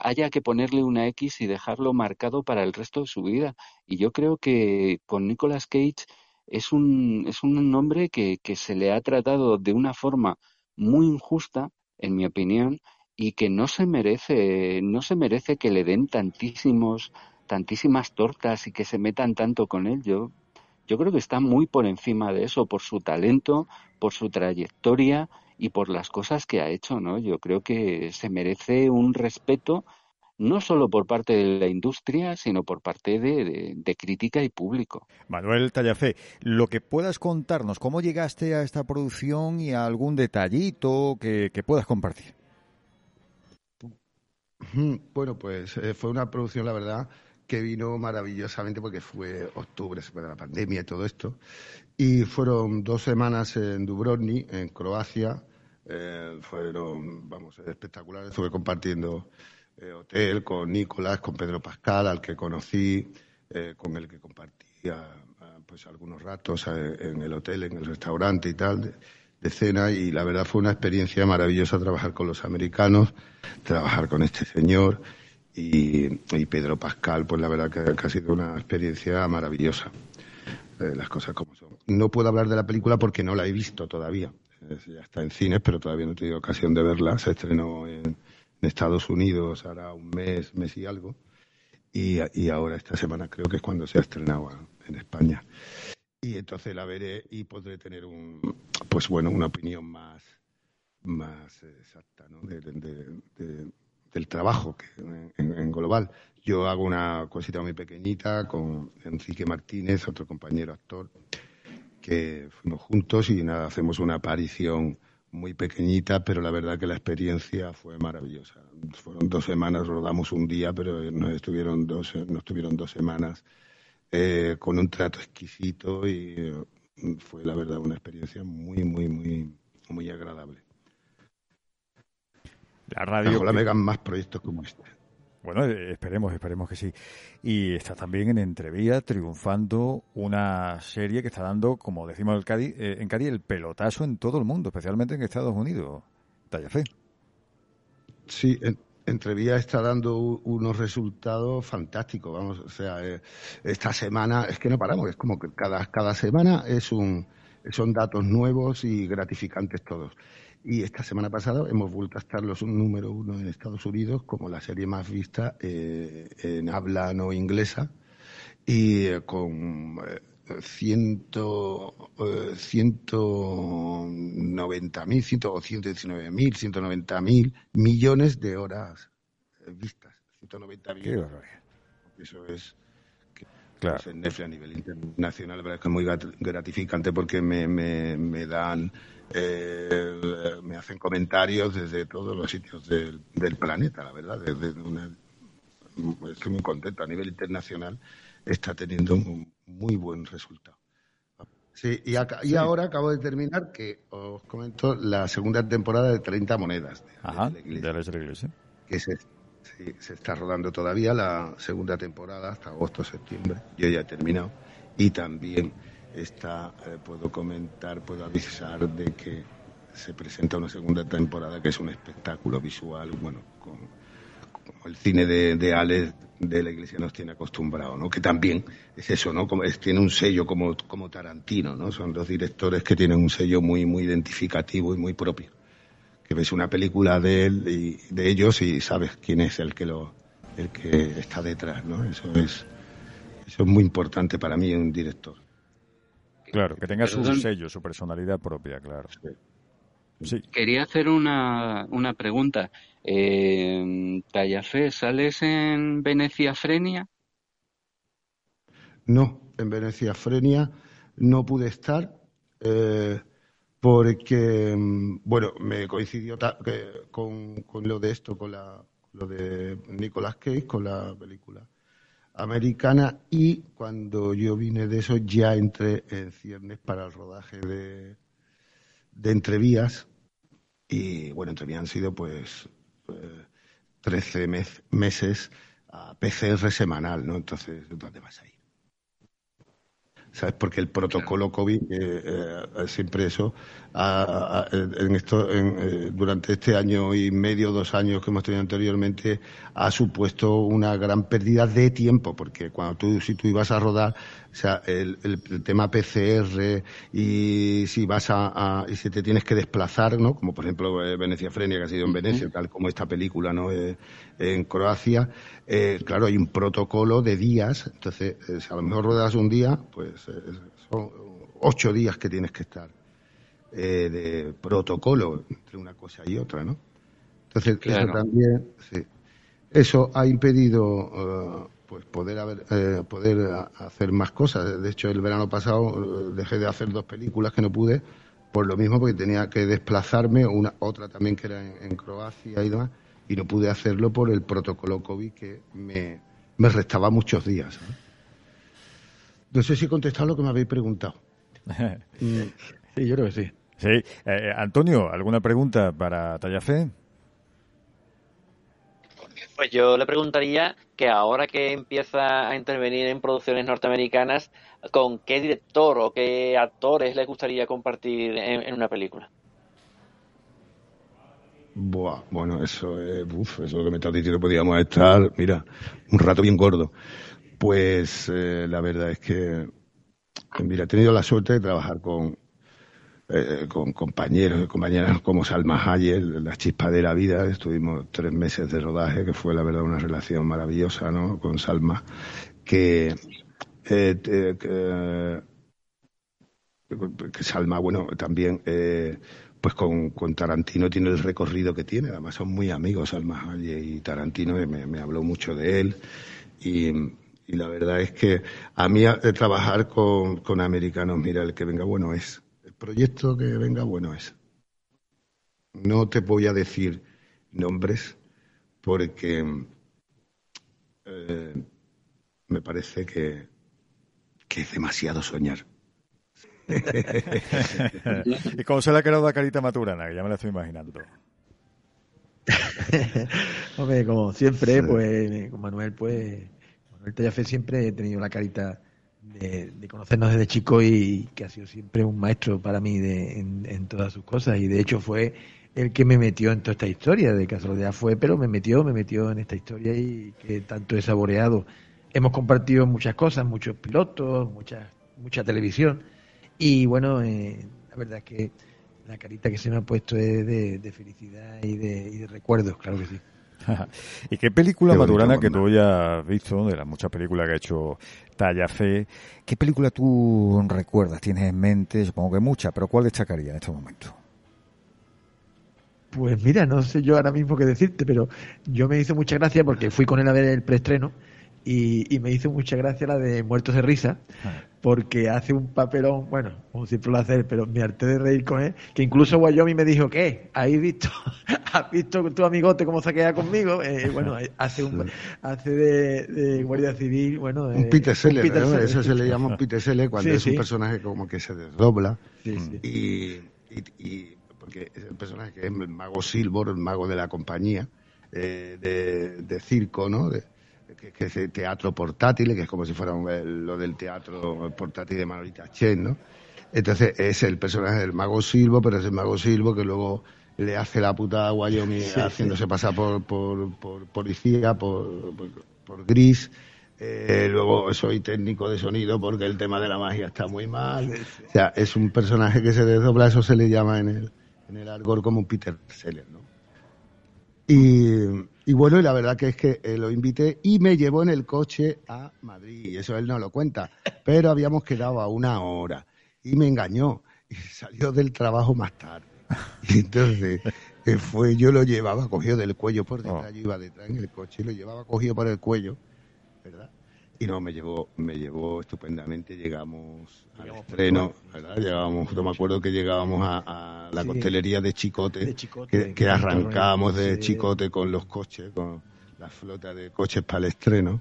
haya que ponerle una X y dejarlo marcado para el resto de su vida. Y yo creo que con Nicolas Cage es un, es un hombre que, que se le ha tratado de una forma muy injusta, en mi opinión, y que no se merece, no se merece que le den tantísimos, tantísimas tortas y que se metan tanto con él. Yo, yo creo que está muy por encima de eso, por su talento, por su trayectoria y por las cosas que ha hecho, ¿no? Yo creo que se merece un respeto no solo por parte de la industria, sino por parte de, crítica y público. Manuel Tallafé, lo que puedas contarnos, ¿cómo llegaste a esta producción y a algún detallito que, puedas compartir? Bueno, pues eh, fue una producción, la verdad, que vino maravillosamente porque fue octubre, después de la pandemia y todo esto. Y fueron dos semanas en Dubrovnik, en Croacia. Eh, fueron, vamos, espectaculares. Estuve compartiendo eh, hotel con Nicolás, con Pedro Pascal, al que conocí, eh, con el que compartía pues algunos ratos eh, en el hotel, en el restaurante y tal, de, cena, y la verdad fue una experiencia maravillosa trabajar con los americanos, trabajar con este señor y, Pedro Pascal, pues la verdad que, ha sido una experiencia maravillosa. las cosas como son. No puedo hablar de la película porque no la he visto todavía. ya está en cines, pero todavía no he tenido ocasión de verla. Se estrenó en, en Estados Unidos hará un mes, mes y algo, y, y, ahora esta semana creo que es cuando se ha estrenado en España. Y entonces la veré y podré tener un, pues bueno, una opinión más, más exacta ¿no? del trabajo que, en, global. Yo hago una cosita muy pequeñita con Enrique Martínez, otro compañero actor, que fuimos juntos y nada, hacemos una aparición muy pequeñita, pero la verdad que la experiencia fue maravillosa. Fueron dos semanas, rodamos un día, pero nos estuvieron dos, nos estuvieron dos semanas eh, con un trato exquisito y eh, fue la verdad una experiencia muy, muy, muy, muy agradable. La radio. Ojalá me hagan más proyectos como este. Bueno, eh, esperemos, esperemos que sí. Y está también en Entrevía triunfando una serie que está dando, como decimos eh, en Cádiz, el pelotazo en todo el mundo, especialmente en Estados Unidos. Tallafe. Sí, en, Entrevía está dando unos resultados fantásticos. Vamos, o sea, eh, esta semana es que no paramos, es como que cada, cada semana es un, son datos nuevos y gratificantes todos. Y esta semana pasada hemos vuelto a estar los número uno en Estados Unidos como la serie más vista eh, en habla no inglesa y eh, con eh, ciento, eh, 190 mil, o 119 mil, 190 mil millones de horas vistas. 190 mil. Eso es Claro. en Netflix a nivel internacional, la verdad es que es muy gratificante porque me, me, me dan, eh, me hacen comentarios desde todos los sitios del, del planeta, la verdad. Desde una, estoy muy contento. A nivel internacional está teniendo un muy buen resultado. Sí, y, y ahora acabo de terminar que os comento la segunda temporada de 30 monedas. De, Ajá, de la iglesia. Que es Sí, se está rodando todavía la segunda temporada hasta agosto, septiembre. Yo ya he terminado. Y también está, eh, puedo comentar, puedo avisar de que se presenta una segunda temporada que es un espectáculo visual, bueno, como el cine de, de Alex de la iglesia nos tiene acostumbrado, ¿no? Que también es eso, ¿no? Como tiene un sello como, como Tarantino, ¿no? Son dos directores que tienen un sello muy, muy identificativo y muy propio que ves una película de él y de ellos y sabes quién es el que lo el que está detrás, ¿no? Eso es Eso es muy importante para mí un director. Claro, que tenga su sello, su personalidad propia, claro. Sí. Quería hacer una, una pregunta. Eh, Tallafé, ¿sales en Venecia Frenia? No, en Venecia Frenia no pude estar eh, porque, mm, bueno, me coincidió con, con, lo de esto, con la, lo de Nicolas Cage, con la película americana y cuando yo vine de eso ya entré en ciernes para el rodaje de, de entrevías y bueno, entrevías han sido pues 13 eh, meses a PCR semanal, ¿no? Entonces, ¿dónde vas a ir? ¿Sabes? Porque el protocolo COVID, eh, eh, siempre eso, en esto, eh, durante este año y medio, dos años que hemos tenido anteriormente, ha supuesto una gran pérdida de tiempo, porque cuando tú, si tú ibas a rodar, o sea, el, tema PCR y si vas a, y si te tienes que desplazar, ¿no? Como por ejemplo Venecia Frenia, que ha sido en Venecia, tal como esta película, ¿no? en Croacia, claro, hay un protocolo de días, entonces, si a lo mejor ruedas un día, pues son ocho días que tienes que estar eh, de protocolo entre una cosa y otra, ¿no? Entonces, eso también, sí. Eso ha impedido eh, pues poder haber, eh, poder hacer más cosas. De hecho, el verano pasado dejé de hacer dos películas que no pude por lo mismo porque tenía que desplazarme, una otra también que era en, Croacia y demás, y no pude hacerlo por el protocolo COVID que me, me restaba muchos días. ¿no? sé si he contestado lo que me habéis preguntado. sí, yo creo que sí. Sí. Eh, Antonio, ¿alguna pregunta para Tallafé? Pues yo le preguntaría que ahora que empieza a intervenir en producciones norteamericanas, ¿con qué director o qué actores le gustaría compartir en, una película? Buah, bueno, eso es, uf, eso que me estás diciendo, podríamos estar, mira, un rato bien gordo. Pues eh, la verdad es que, mira, he tenido la suerte de trabajar con, eh, con compañeros y compañeras como Salma Hayek, la chispa de la vida. Estuvimos tres meses de rodaje, que fue la verdad una relación maravillosa ¿no? con Salma, que, eh, Salma, bueno, también eh, pues con, con, Tarantino tiene el recorrido que tiene. Además son muy amigos Salma Hayek y Tarantino, me, me habló mucho de él. Y, y la verdad es que a mí trabajar con, con americanos, mira, el que venga bueno es proyecto que venga bueno es. No te voy a decir nombres porque eh, me parece que, que es demasiado soñar. ¿Y cómo se le ha quedado la carita maturana? Que ya me la estoy imaginando. Hombre, como siempre, pues con Manuel, pues Manuel Tallafe siempre he tenido la carita de, conocernos desde chico y que ha sido siempre un maestro para mí de, en, todas sus cosas. Y de hecho fue el que me metió en toda esta historia. De casualidad fue, pero me metió, me metió en esta historia y que tanto he saboreado. Hemos compartido muchas cosas, muchos pilotos, mucha, mucha televisión. Y bueno, eh, la verdad es que la carita que se me ha puesto es de, felicidad y de, y de recuerdos, claro que sí. ¿Y qué película madurana que tú ya has visto, de las muchas películas que ha hecho Tallafe, qué película tú recuerdas, tienes en mente? Supongo que muchas, pero ¿cuál destacaría en este momento? Pues mira, no sé yo ahora mismo qué decirte, pero yo me hizo mucha gracia porque fui con él a ver el preestreno y, me hizo mucha gracia la de Muertos de Risa, ah. porque hace un papelón, bueno, como siempre lo hace, pero me harté de reír con él, que incluso Guayomi me dijo, ¿qué? ¿Has visto, ¿has visto tu amigote cómo se queda conmigo? Eh, bueno, hace un hace de, Guardia Civil, bueno... un Peter Seller, eso se le llama un Peter Seller cuando es un personaje como que se desdobla y, y, porque es el personaje que es el mago Silver, el mago de la compañía eh, de, de circo, ¿no? De, que, es teatro portátil, que es como si fuera lo del teatro portátil de Manolita Chen, ¿no? Entonces es el personaje del mago Silvo, pero es el mago Silvo que luego le hace la puta a Wyoming haciéndose pasar por, por, policía, por, por, gris. Eh, luego soy técnico de sonido porque el tema de la magia está muy mal. O sea, es un personaje que se desdobla, eso se le llama en el, en el argor como un Peter Seller, ¿no? Y, bueno, y la verdad que es que eh, lo invité y me llevó en el coche a Madrid. Y eso él no lo cuenta. Pero habíamos quedado a una hora. Y me engañó. Y salió del trabajo más tarde. Y entonces eh, fue, yo lo llevaba cogido del cuello por detrás. Oh. Yo iba detrás en el coche y lo llevaba cogido por el cuello. ¿Verdad? Y no me llevó me llevó estupendamente. Llegamos al estreno ¿verdad? llegábamos no me acuerdo que llegábamos a, la costelería de Chicote, que, arrancábamos de Chicote con los coches con la flota de coches para el estreno.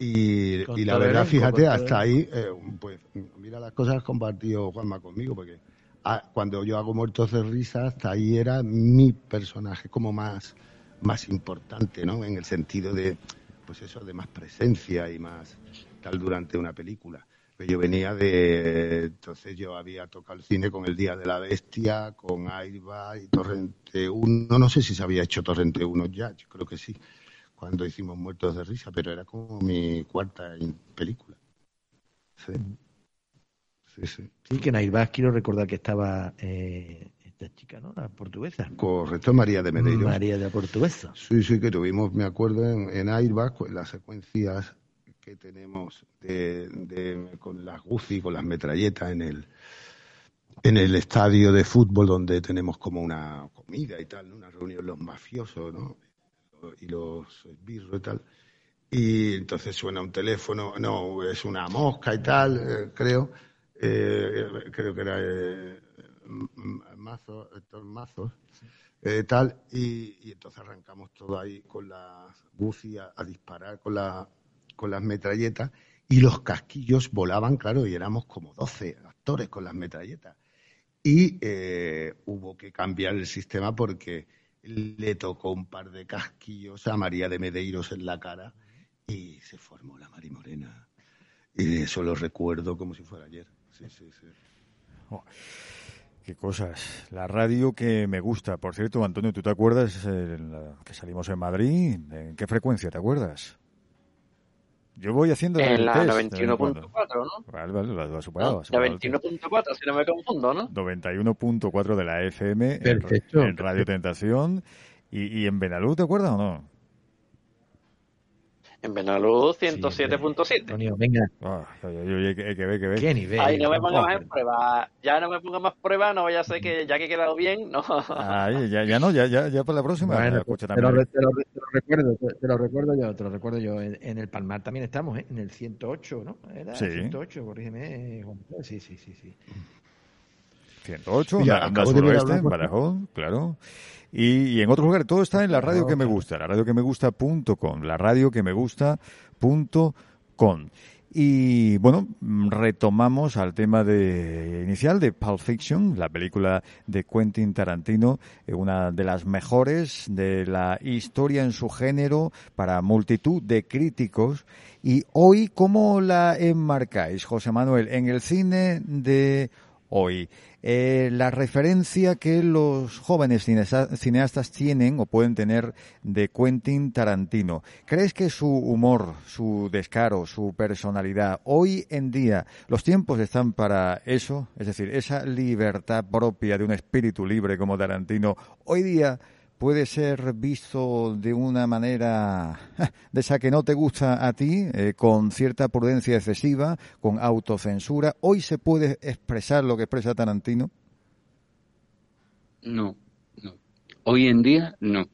Y, la verdad fíjate hasta ahí eh, pues mira las cosas que compartió Juanma conmigo porque ah, cuando yo hago muertos de risa hasta ahí era mi personaje como más más importante no en el sentido de pues eso, de más presencia y más tal durante una película. Yo venía de, entonces yo había tocado el cine con El Día de la Bestia, con Airbag y Torrente 1, no sé si se había hecho Torrente 1 ya, yo creo que sí, cuando hicimos Muertos de Risa, pero era como mi cuarta película. Sí. Sí, sí. Sí, que en Airbag quiero recordar que estaba eh, esta chica, ¿no? La portuguesa. Correcto, María de Medeiros. María de la Portuguesa. Sí, sí, que tuvimos, me acuerdo, en, en Airbag, las secuencias que tenemos de, con las GUCI, con las metralletas en el en el estadio de fútbol donde tenemos como una comida y tal, una reunión los mafiosos, ¿no? Y los esbirros y tal. Y entonces suena un teléfono, no, es una mosca y tal, eh, creo. Eh, creo que era eh, mazos, estos mazos, eh, tal, y, entonces arrancamos todo ahí con la buci a, disparar con, la, con las metralletas y los casquillos volaban, claro, y éramos como 12 actores con las metralletas. Y eh, hubo que cambiar el sistema porque le tocó un par de casquillos a María de Medeiros en la cara y se formó la Marimorena. Y eso lo recuerdo como si fuera ayer. Sí, sí, sí. Oh. Qué cosas. La radio que me gusta. Por cierto, Antonio, ¿tú te acuerdas que salimos en Madrid? ¿En qué frecuencia te acuerdas? Yo voy haciendo En la 91.4, ¿no? Vale, vale, lo, has superado. La 91.4, si no me confundo, ¿no? 91.4 de la FM en, Radio Tentación. ¿Y, ¿Y en Benalú te acuerdas o no? En Benaluz 107.7. venga. Que ver, que ver. ¿Qué nivel? Ay, no me ponga más en prueba. Ya no me ponga más prueba, no vaya a ser que ya que he quedado bien, no. Ay, ya, ya no, ya, ya, ya para la próxima. Bueno, te, lo, te, lo, te, lo, recuerdo, te, lo recuerdo yo, te lo recuerdo yo. En, el Palmar también estamos, ¿eh? En el 108, ¿no? Era sí. 108, corrígeme. Sí, sí, sí, sí. 108, ya, en Badajoz, claro. Y, en otro lugar, todo está en la radio que me gusta, la radio que me gusta.com, la radio que me gusta.com. Y bueno, retomamos al tema de, inicial de Pulp Fiction, la película de Quentin Tarantino, eh, una de las mejores de la historia en su género para multitud de críticos. Y hoy, ¿cómo la enmarcáis, José Manuel, en el cine de hoy? Eh, la referencia que los jóvenes cineastas tienen o pueden tener de Quentin Tarantino. ¿Crees que su humor, su descaro, su personalidad, hoy en día los tiempos están para eso? Es decir, esa libertad propia de un espíritu libre como Tarantino, hoy día puede ser visto de una manera de esa que no te gusta a ti, eh, con cierta prudencia excesiva, con autocensura. ¿Hoy se puede expresar lo que expresa Tarantino? No, no. Hoy en día no.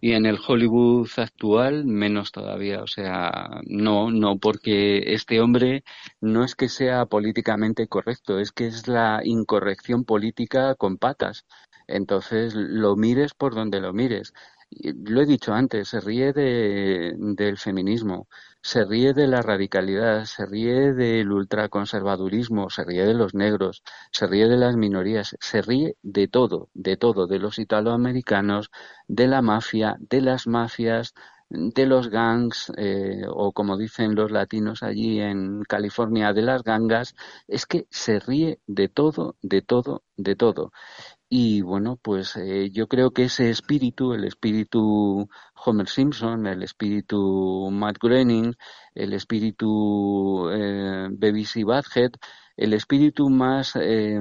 Y en el Hollywood actual menos todavía. O sea, no, no, porque este hombre no es que sea políticamente correcto, es que es la incorrección política con patas. Entonces, lo mires por donde lo mires. Lo he dicho antes, se ríe de, del feminismo, se ríe de la radicalidad, se ríe del ultraconservadurismo, se ríe de los negros, se ríe de las minorías, se ríe de todo, de todo, de los italoamericanos, de la mafia, de las mafias, de los gangs, eh, o como dicen los latinos allí en California, de las gangas, es que se ríe de todo, de todo, de todo. Y bueno, pues eh, yo creo que ese espíritu, el espíritu Homer Simpson, el espíritu Matt Groening, el espíritu eh, Beavis el espíritu más, eh,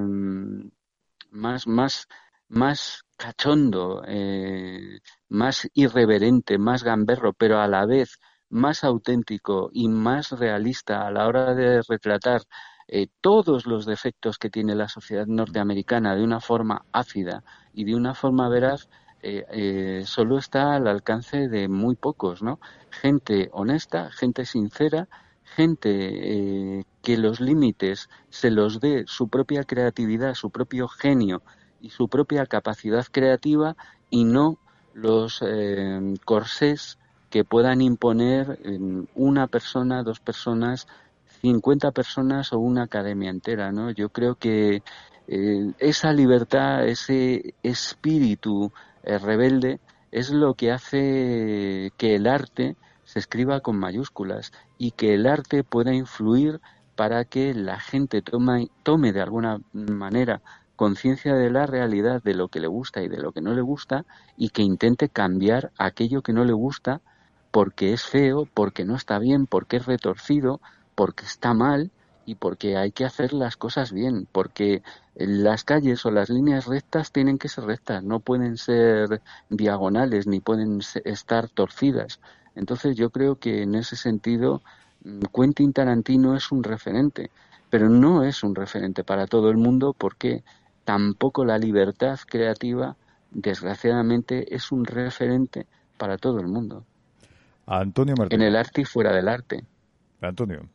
más, más, más cachondo, eh, más irreverente, más gamberro, pero a la vez más auténtico y más realista a la hora de retratar eh, todos los defectos que tiene la sociedad norteamericana de una forma ácida y de una forma veraz, eh, eh, solo está al alcance de muy pocos, ¿no? Gente honesta, gente sincera, gente que los límites se los dé su propia creatividad, su propio genio y su propia capacidad creativa y no los corsés que puedan imponer una persona, dos personas, 50 personas o una academia entera, ¿no? Yo creo que eh, esa libertad, ese espíritu eh, rebelde es lo que hace que el arte se escriba con mayúsculas y que el arte pueda influir para que la gente tome, tome de alguna manera conciencia de la realidad, de lo que le gusta y de lo que no le gusta, y que intente cambiar aquello que no le gusta porque es feo, porque no está bien, porque es retorcido, porque está mal y porque hay que hacer las cosas bien, porque las calles o las líneas rectas tienen que ser rectas, no pueden ser diagonales ni pueden estar torcidas. Entonces yo creo que en ese sentido mm, Quentin Tarantino es un referente, pero no es un referente para todo el mundo porque tampoco la libertad creativa, desgraciadamente, es un referente para todo el mundo. Antonio En el arte y fuera del arte. Antonio.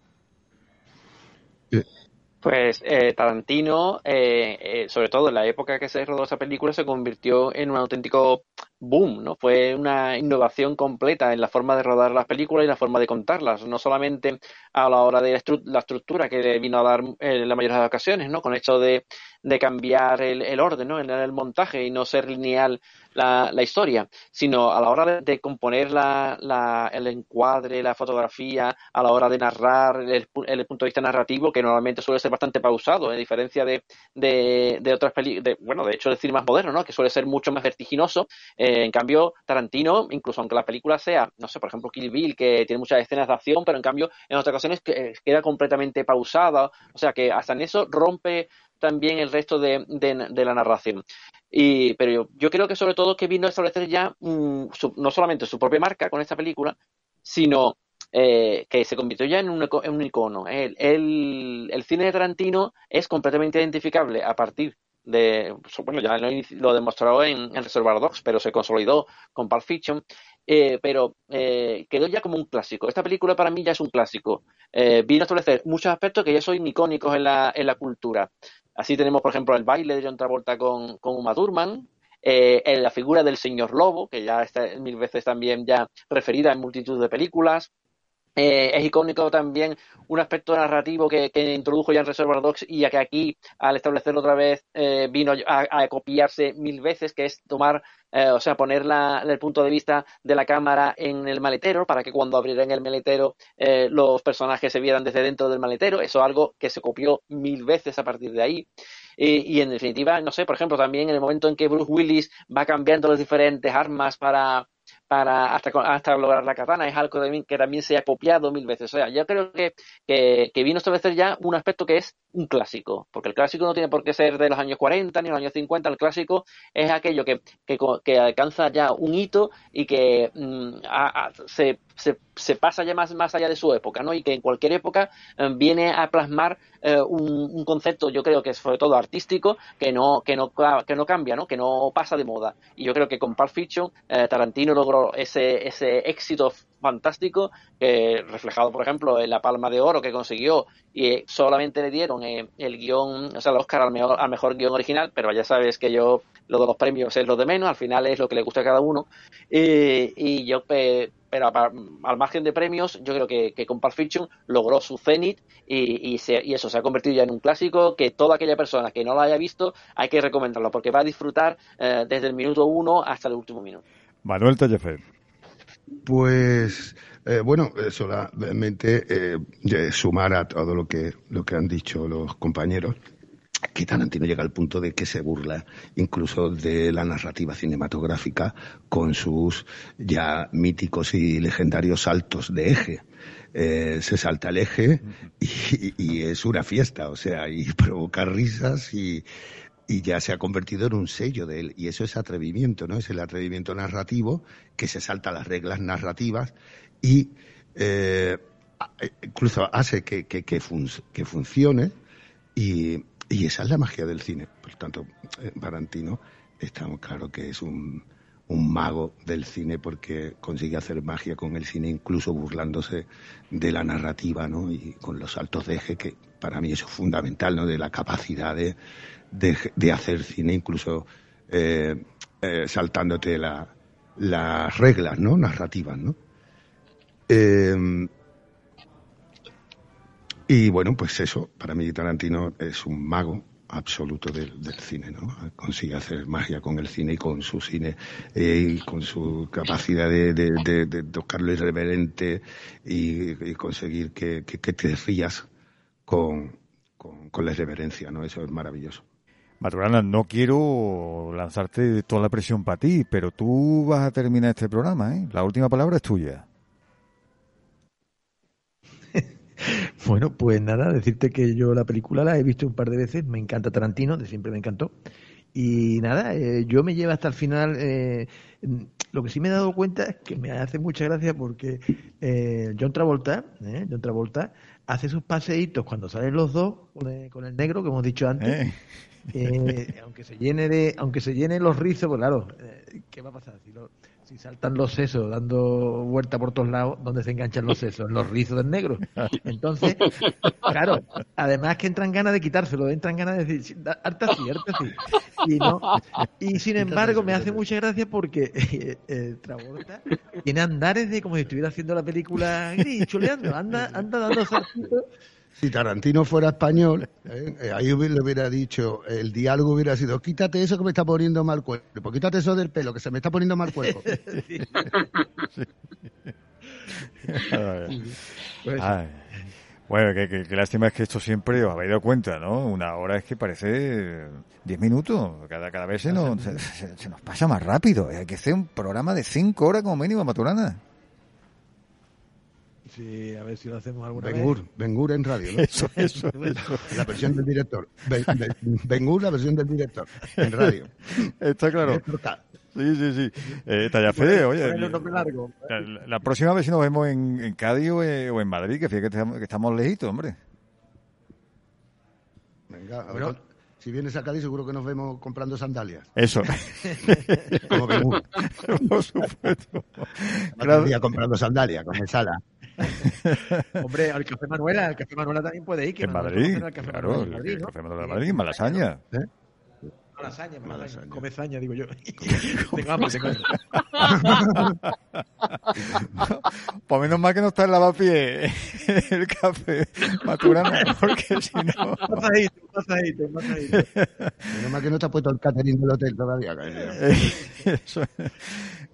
Pues eh, Tarantino, eh, eh, sobre todo en la época que se rodó esa película, se convirtió en un auténtico boom, ¿no? Fue una innovación completa en la forma de rodar las películas y la forma de contarlas, no solamente a la hora de la estructura que vino a dar en la mayoría de las ocasiones, ¿no? Con esto de, de cambiar el, el orden, ¿no? El montaje y no ser lineal la, la historia, sino a la hora de, componer la, la, el encuadre, la fotografía, a la hora de narrar el, el, punto de vista narrativo, que normalmente suele ser bastante pausado, a diferencia de, de, otras películas, bueno, de hecho cine más moderno, ¿no? Que suele ser mucho más vertiginoso. Eh, en cambio, Tarantino, incluso aunque la película sea, no sé, por ejemplo, Kill Bill, que tiene muchas escenas de acción, pero en cambio en otras ocasiones queda completamente pausada, o sea que hasta en eso rompe también el resto de, la narración. Y, pero yo, yo, creo que sobre todo que vino a establecer ya mm, no solamente su propia marca con esta película, sino eh, que se convirtió ya en un, en un icono. El, el, el, cine de Tarantino es completamente identificable a partir de, bueno, ya lo, lo demostró en, en, Reservoir Dogs, pero se consolidó con Pulp Fiction, eh, pero eh, quedó ya como un clásico. Esta película para mí ya es un clásico. Eh, vino a establecer muchos aspectos que ya son icónicos en la, en la cultura. Así tenemos, por ejemplo, el baile de John Travolta con, con Uma Thurman, eh, la figura del señor Lobo, que ya está mil veces también ya referida en multitud de películas. Eh, es icónico también un aspecto narrativo que, que, introdujo ya en Reservoir Dogs y que aquí, al establecerlo otra vez, eh, vino a, a, copiarse mil veces, que es tomar, eh, o sea, poner la, el punto de vista de la cámara en el maletero para que cuando abrieran el maletero eh, los personajes se vieran desde dentro del maletero. Eso es algo que se copió mil veces a partir de ahí. y en definitiva, no sé, por ejemplo, también en el momento en que Bruce Willis va cambiando las diferentes armas para para hasta, hasta lograr la katana es algo que también se ha copiado mil veces. O sea, yo creo que, que, que vino a establecer ya un aspecto que es un clásico, porque el clásico no tiene por qué ser de los años 40 ni los años 50, el clásico es aquello que, que, que alcanza ya un hito y que mm, se, se, se, pasa ya más, más allá de su época, ¿no? Y que en cualquier época eh, viene a plasmar eh, un, un, concepto, yo creo que es sobre todo artístico, que no, que no, que no cambia, ¿no? Que no pasa de moda. Y yo creo que con Pulp Fiction eh, Tarantino logró ese, ese éxito fantástico, eh, reflejado, por ejemplo, en la Palma de Oro que consiguió y solamente le dieron eh, el guion, o sea, el Oscar al mejor, al mejor guion original, pero ya sabes que yo lo de los premios es lo de menos, al final es lo que le gusta a cada uno. Eh, y yo, pero al margen de premios, yo creo que, que con Pulp Fiction logró su cenit y, y, se, y, eso se ha convertido ya en un clásico que toda aquella persona que no lo haya visto hay que recomendarlo porque va a disfrutar eh, desde el minuto uno hasta el último minuto. Manuel Tallafer. Pues eh, bueno, solamente eh, sumar a todo lo que, lo que han dicho los compañeros que Tarantino llega al punto de que se burla incluso de la narrativa cinematográfica con sus ya míticos y legendarios saltos de eje. Eh, se salta el eje y, es una fiesta, o sea, y provoca risas y, y ya se ha convertido en un sello de él. Y eso es atrevimiento, ¿no? Es el atrevimiento narrativo que se salta las reglas narrativas y eh, incluso hace que, que, que, funcione y, y, esa es la magia del cine. Por tanto, Barantino está claro que es un, un mago del cine porque consigue hacer magia con el cine, incluso burlándose de la narrativa, ¿no? Y con los saltos de eje, que para mí eso es fundamental, ¿no? De la capacidad de, de, hacer cine, incluso eh, eh, saltándote la, las reglas, ¿no? Narrativas, ¿no? Eh, y bueno, pues eso, para mí Tarantino es un mago absoluto del, cine, ¿no? Consigue hacer magia con el cine y con su cine eh, y con su capacidad de, de, lo irreverente y, conseguir que, te rías con, con, la irreverencia, ¿no? Eso es maravilloso. Maturana, no quiero lanzarte toda la presión para ti, pero tú vas a terminar este programa, ¿eh? La última palabra es tuya. Bueno, pues nada, decirte que yo la película la he visto un par de veces, me encanta Tarantino, de siempre me encantó. Y nada, eh, yo me llevo hasta el final. Eh, lo que sí me he dado cuenta es que me hace mucha gracia porque eh, John Travolta, John Travolta, hace sus paseitos cuando salen los dos con el, negro que hemos dicho antes. aunque se llene de, aunque se llene los rizos, pues claro, ¿qué va a pasar? Si lo, si saltan los sesos dando vuelta por todos lados, ¿dónde se enganchan los sesos? los rizos del negro. Entonces, claro, además que entran ganas de quitárselo, entran ganas de decir, harta sí, harta sí. Y, no, y sin embargo, me hace mucha gracia porque eh, eh, Travolta tiene andares de como si estuviera haciendo la película gris, chuleando, anda, anda dando saltitos si Tarantino fuera español, ¿eh? Eh, ahí le hubiera dicho, el diálogo hubiera sido, quítate eso que me está poniendo mal cuerpo, quítate eso del pelo, que se me está poniendo mal cuerpo. Pues bueno, qué, lástima es que esto siempre os habéis dado cuenta, ¿no? Una hora es que parece diez minutos. Cada, cada vez se nos, se, nos pasa más rápido. Hay que hacer un programa de cinco horas como mínimo, Maturana. Sí, a ver si lo hacemos alguna Bengur, vez. Bengur en radio, ¿no? Eso, eso, La versión del director. Bengur, la versión del director, en radio. Está claro. Sí, sí, sí. Eh, Tallafé, oye. La, próxima vez si nos vemos en, en Cádiz o, en Madrid, que fíjate que estamos, lejitos, hombre. Venga, a ver. Si vienes a Cádiz seguro que nos vemos comprando sandalias. Eso. Como Bengur. Por supuesto. Claro. comprando sandalias con sala. Hombre, al Café Manuela, al Café Manuela también puede ir. Que en Madrid, claro, el Madrid, ¿no? Café Manuela de Madrid, en Malasaña. ¿Eh? Malasaña, Malasaña. Comezaña, digo yo. tengo hambre, tengo Por menos mal que no está en lavapié el café maturano, porque si no... Pasadito, pasadito, pasadito. Menos mal que no te ha puesto el catering del hotel todavía. Eso.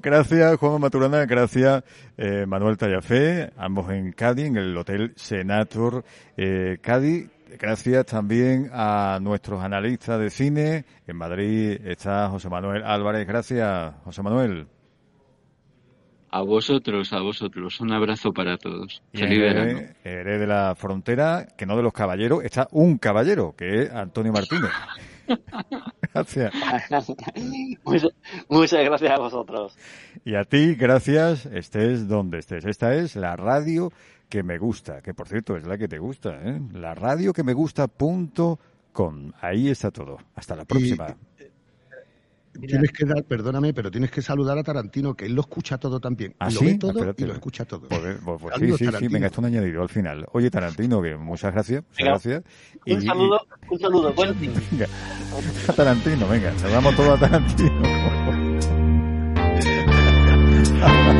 Gracias, Juan Maturana. Gracias, eh, Manuel Tallafé. Ambos en Cádiz, en el Hotel Senator eh, Cádiz. Gracias también a nuestros analistas de cine. En Madrid está José Manuel Álvarez. Gracias, José Manuel. A vosotros, a vosotros. Un abrazo para todos. Feliz verano. de la frontera, que no de los caballeros, está un caballero, que es Antonio Martínez. Gracias. muchas, gracias a vosotros. Y a ti, gracias, estés donde estés. Esta es la radio que me gusta, que por cierto es la que te gusta, ¿eh? La radio que me gusta punto com. Ahí está todo. Hasta la próxima. Tienes que dar, perdóname, pero tienes que saludar a Tarantino, que él lo escucha todo también. ¿Ah, lo sí? ve todo y lo escucha todo. Pues, pues, pues sí, sí, sí, venga, esto un añadido al final. Oye, Tarantino, que muchas gracias. Muchas gracias. Un saludo, un saludo. Buen Venga, a Tarantino, venga, saludamos todo a Tarantino.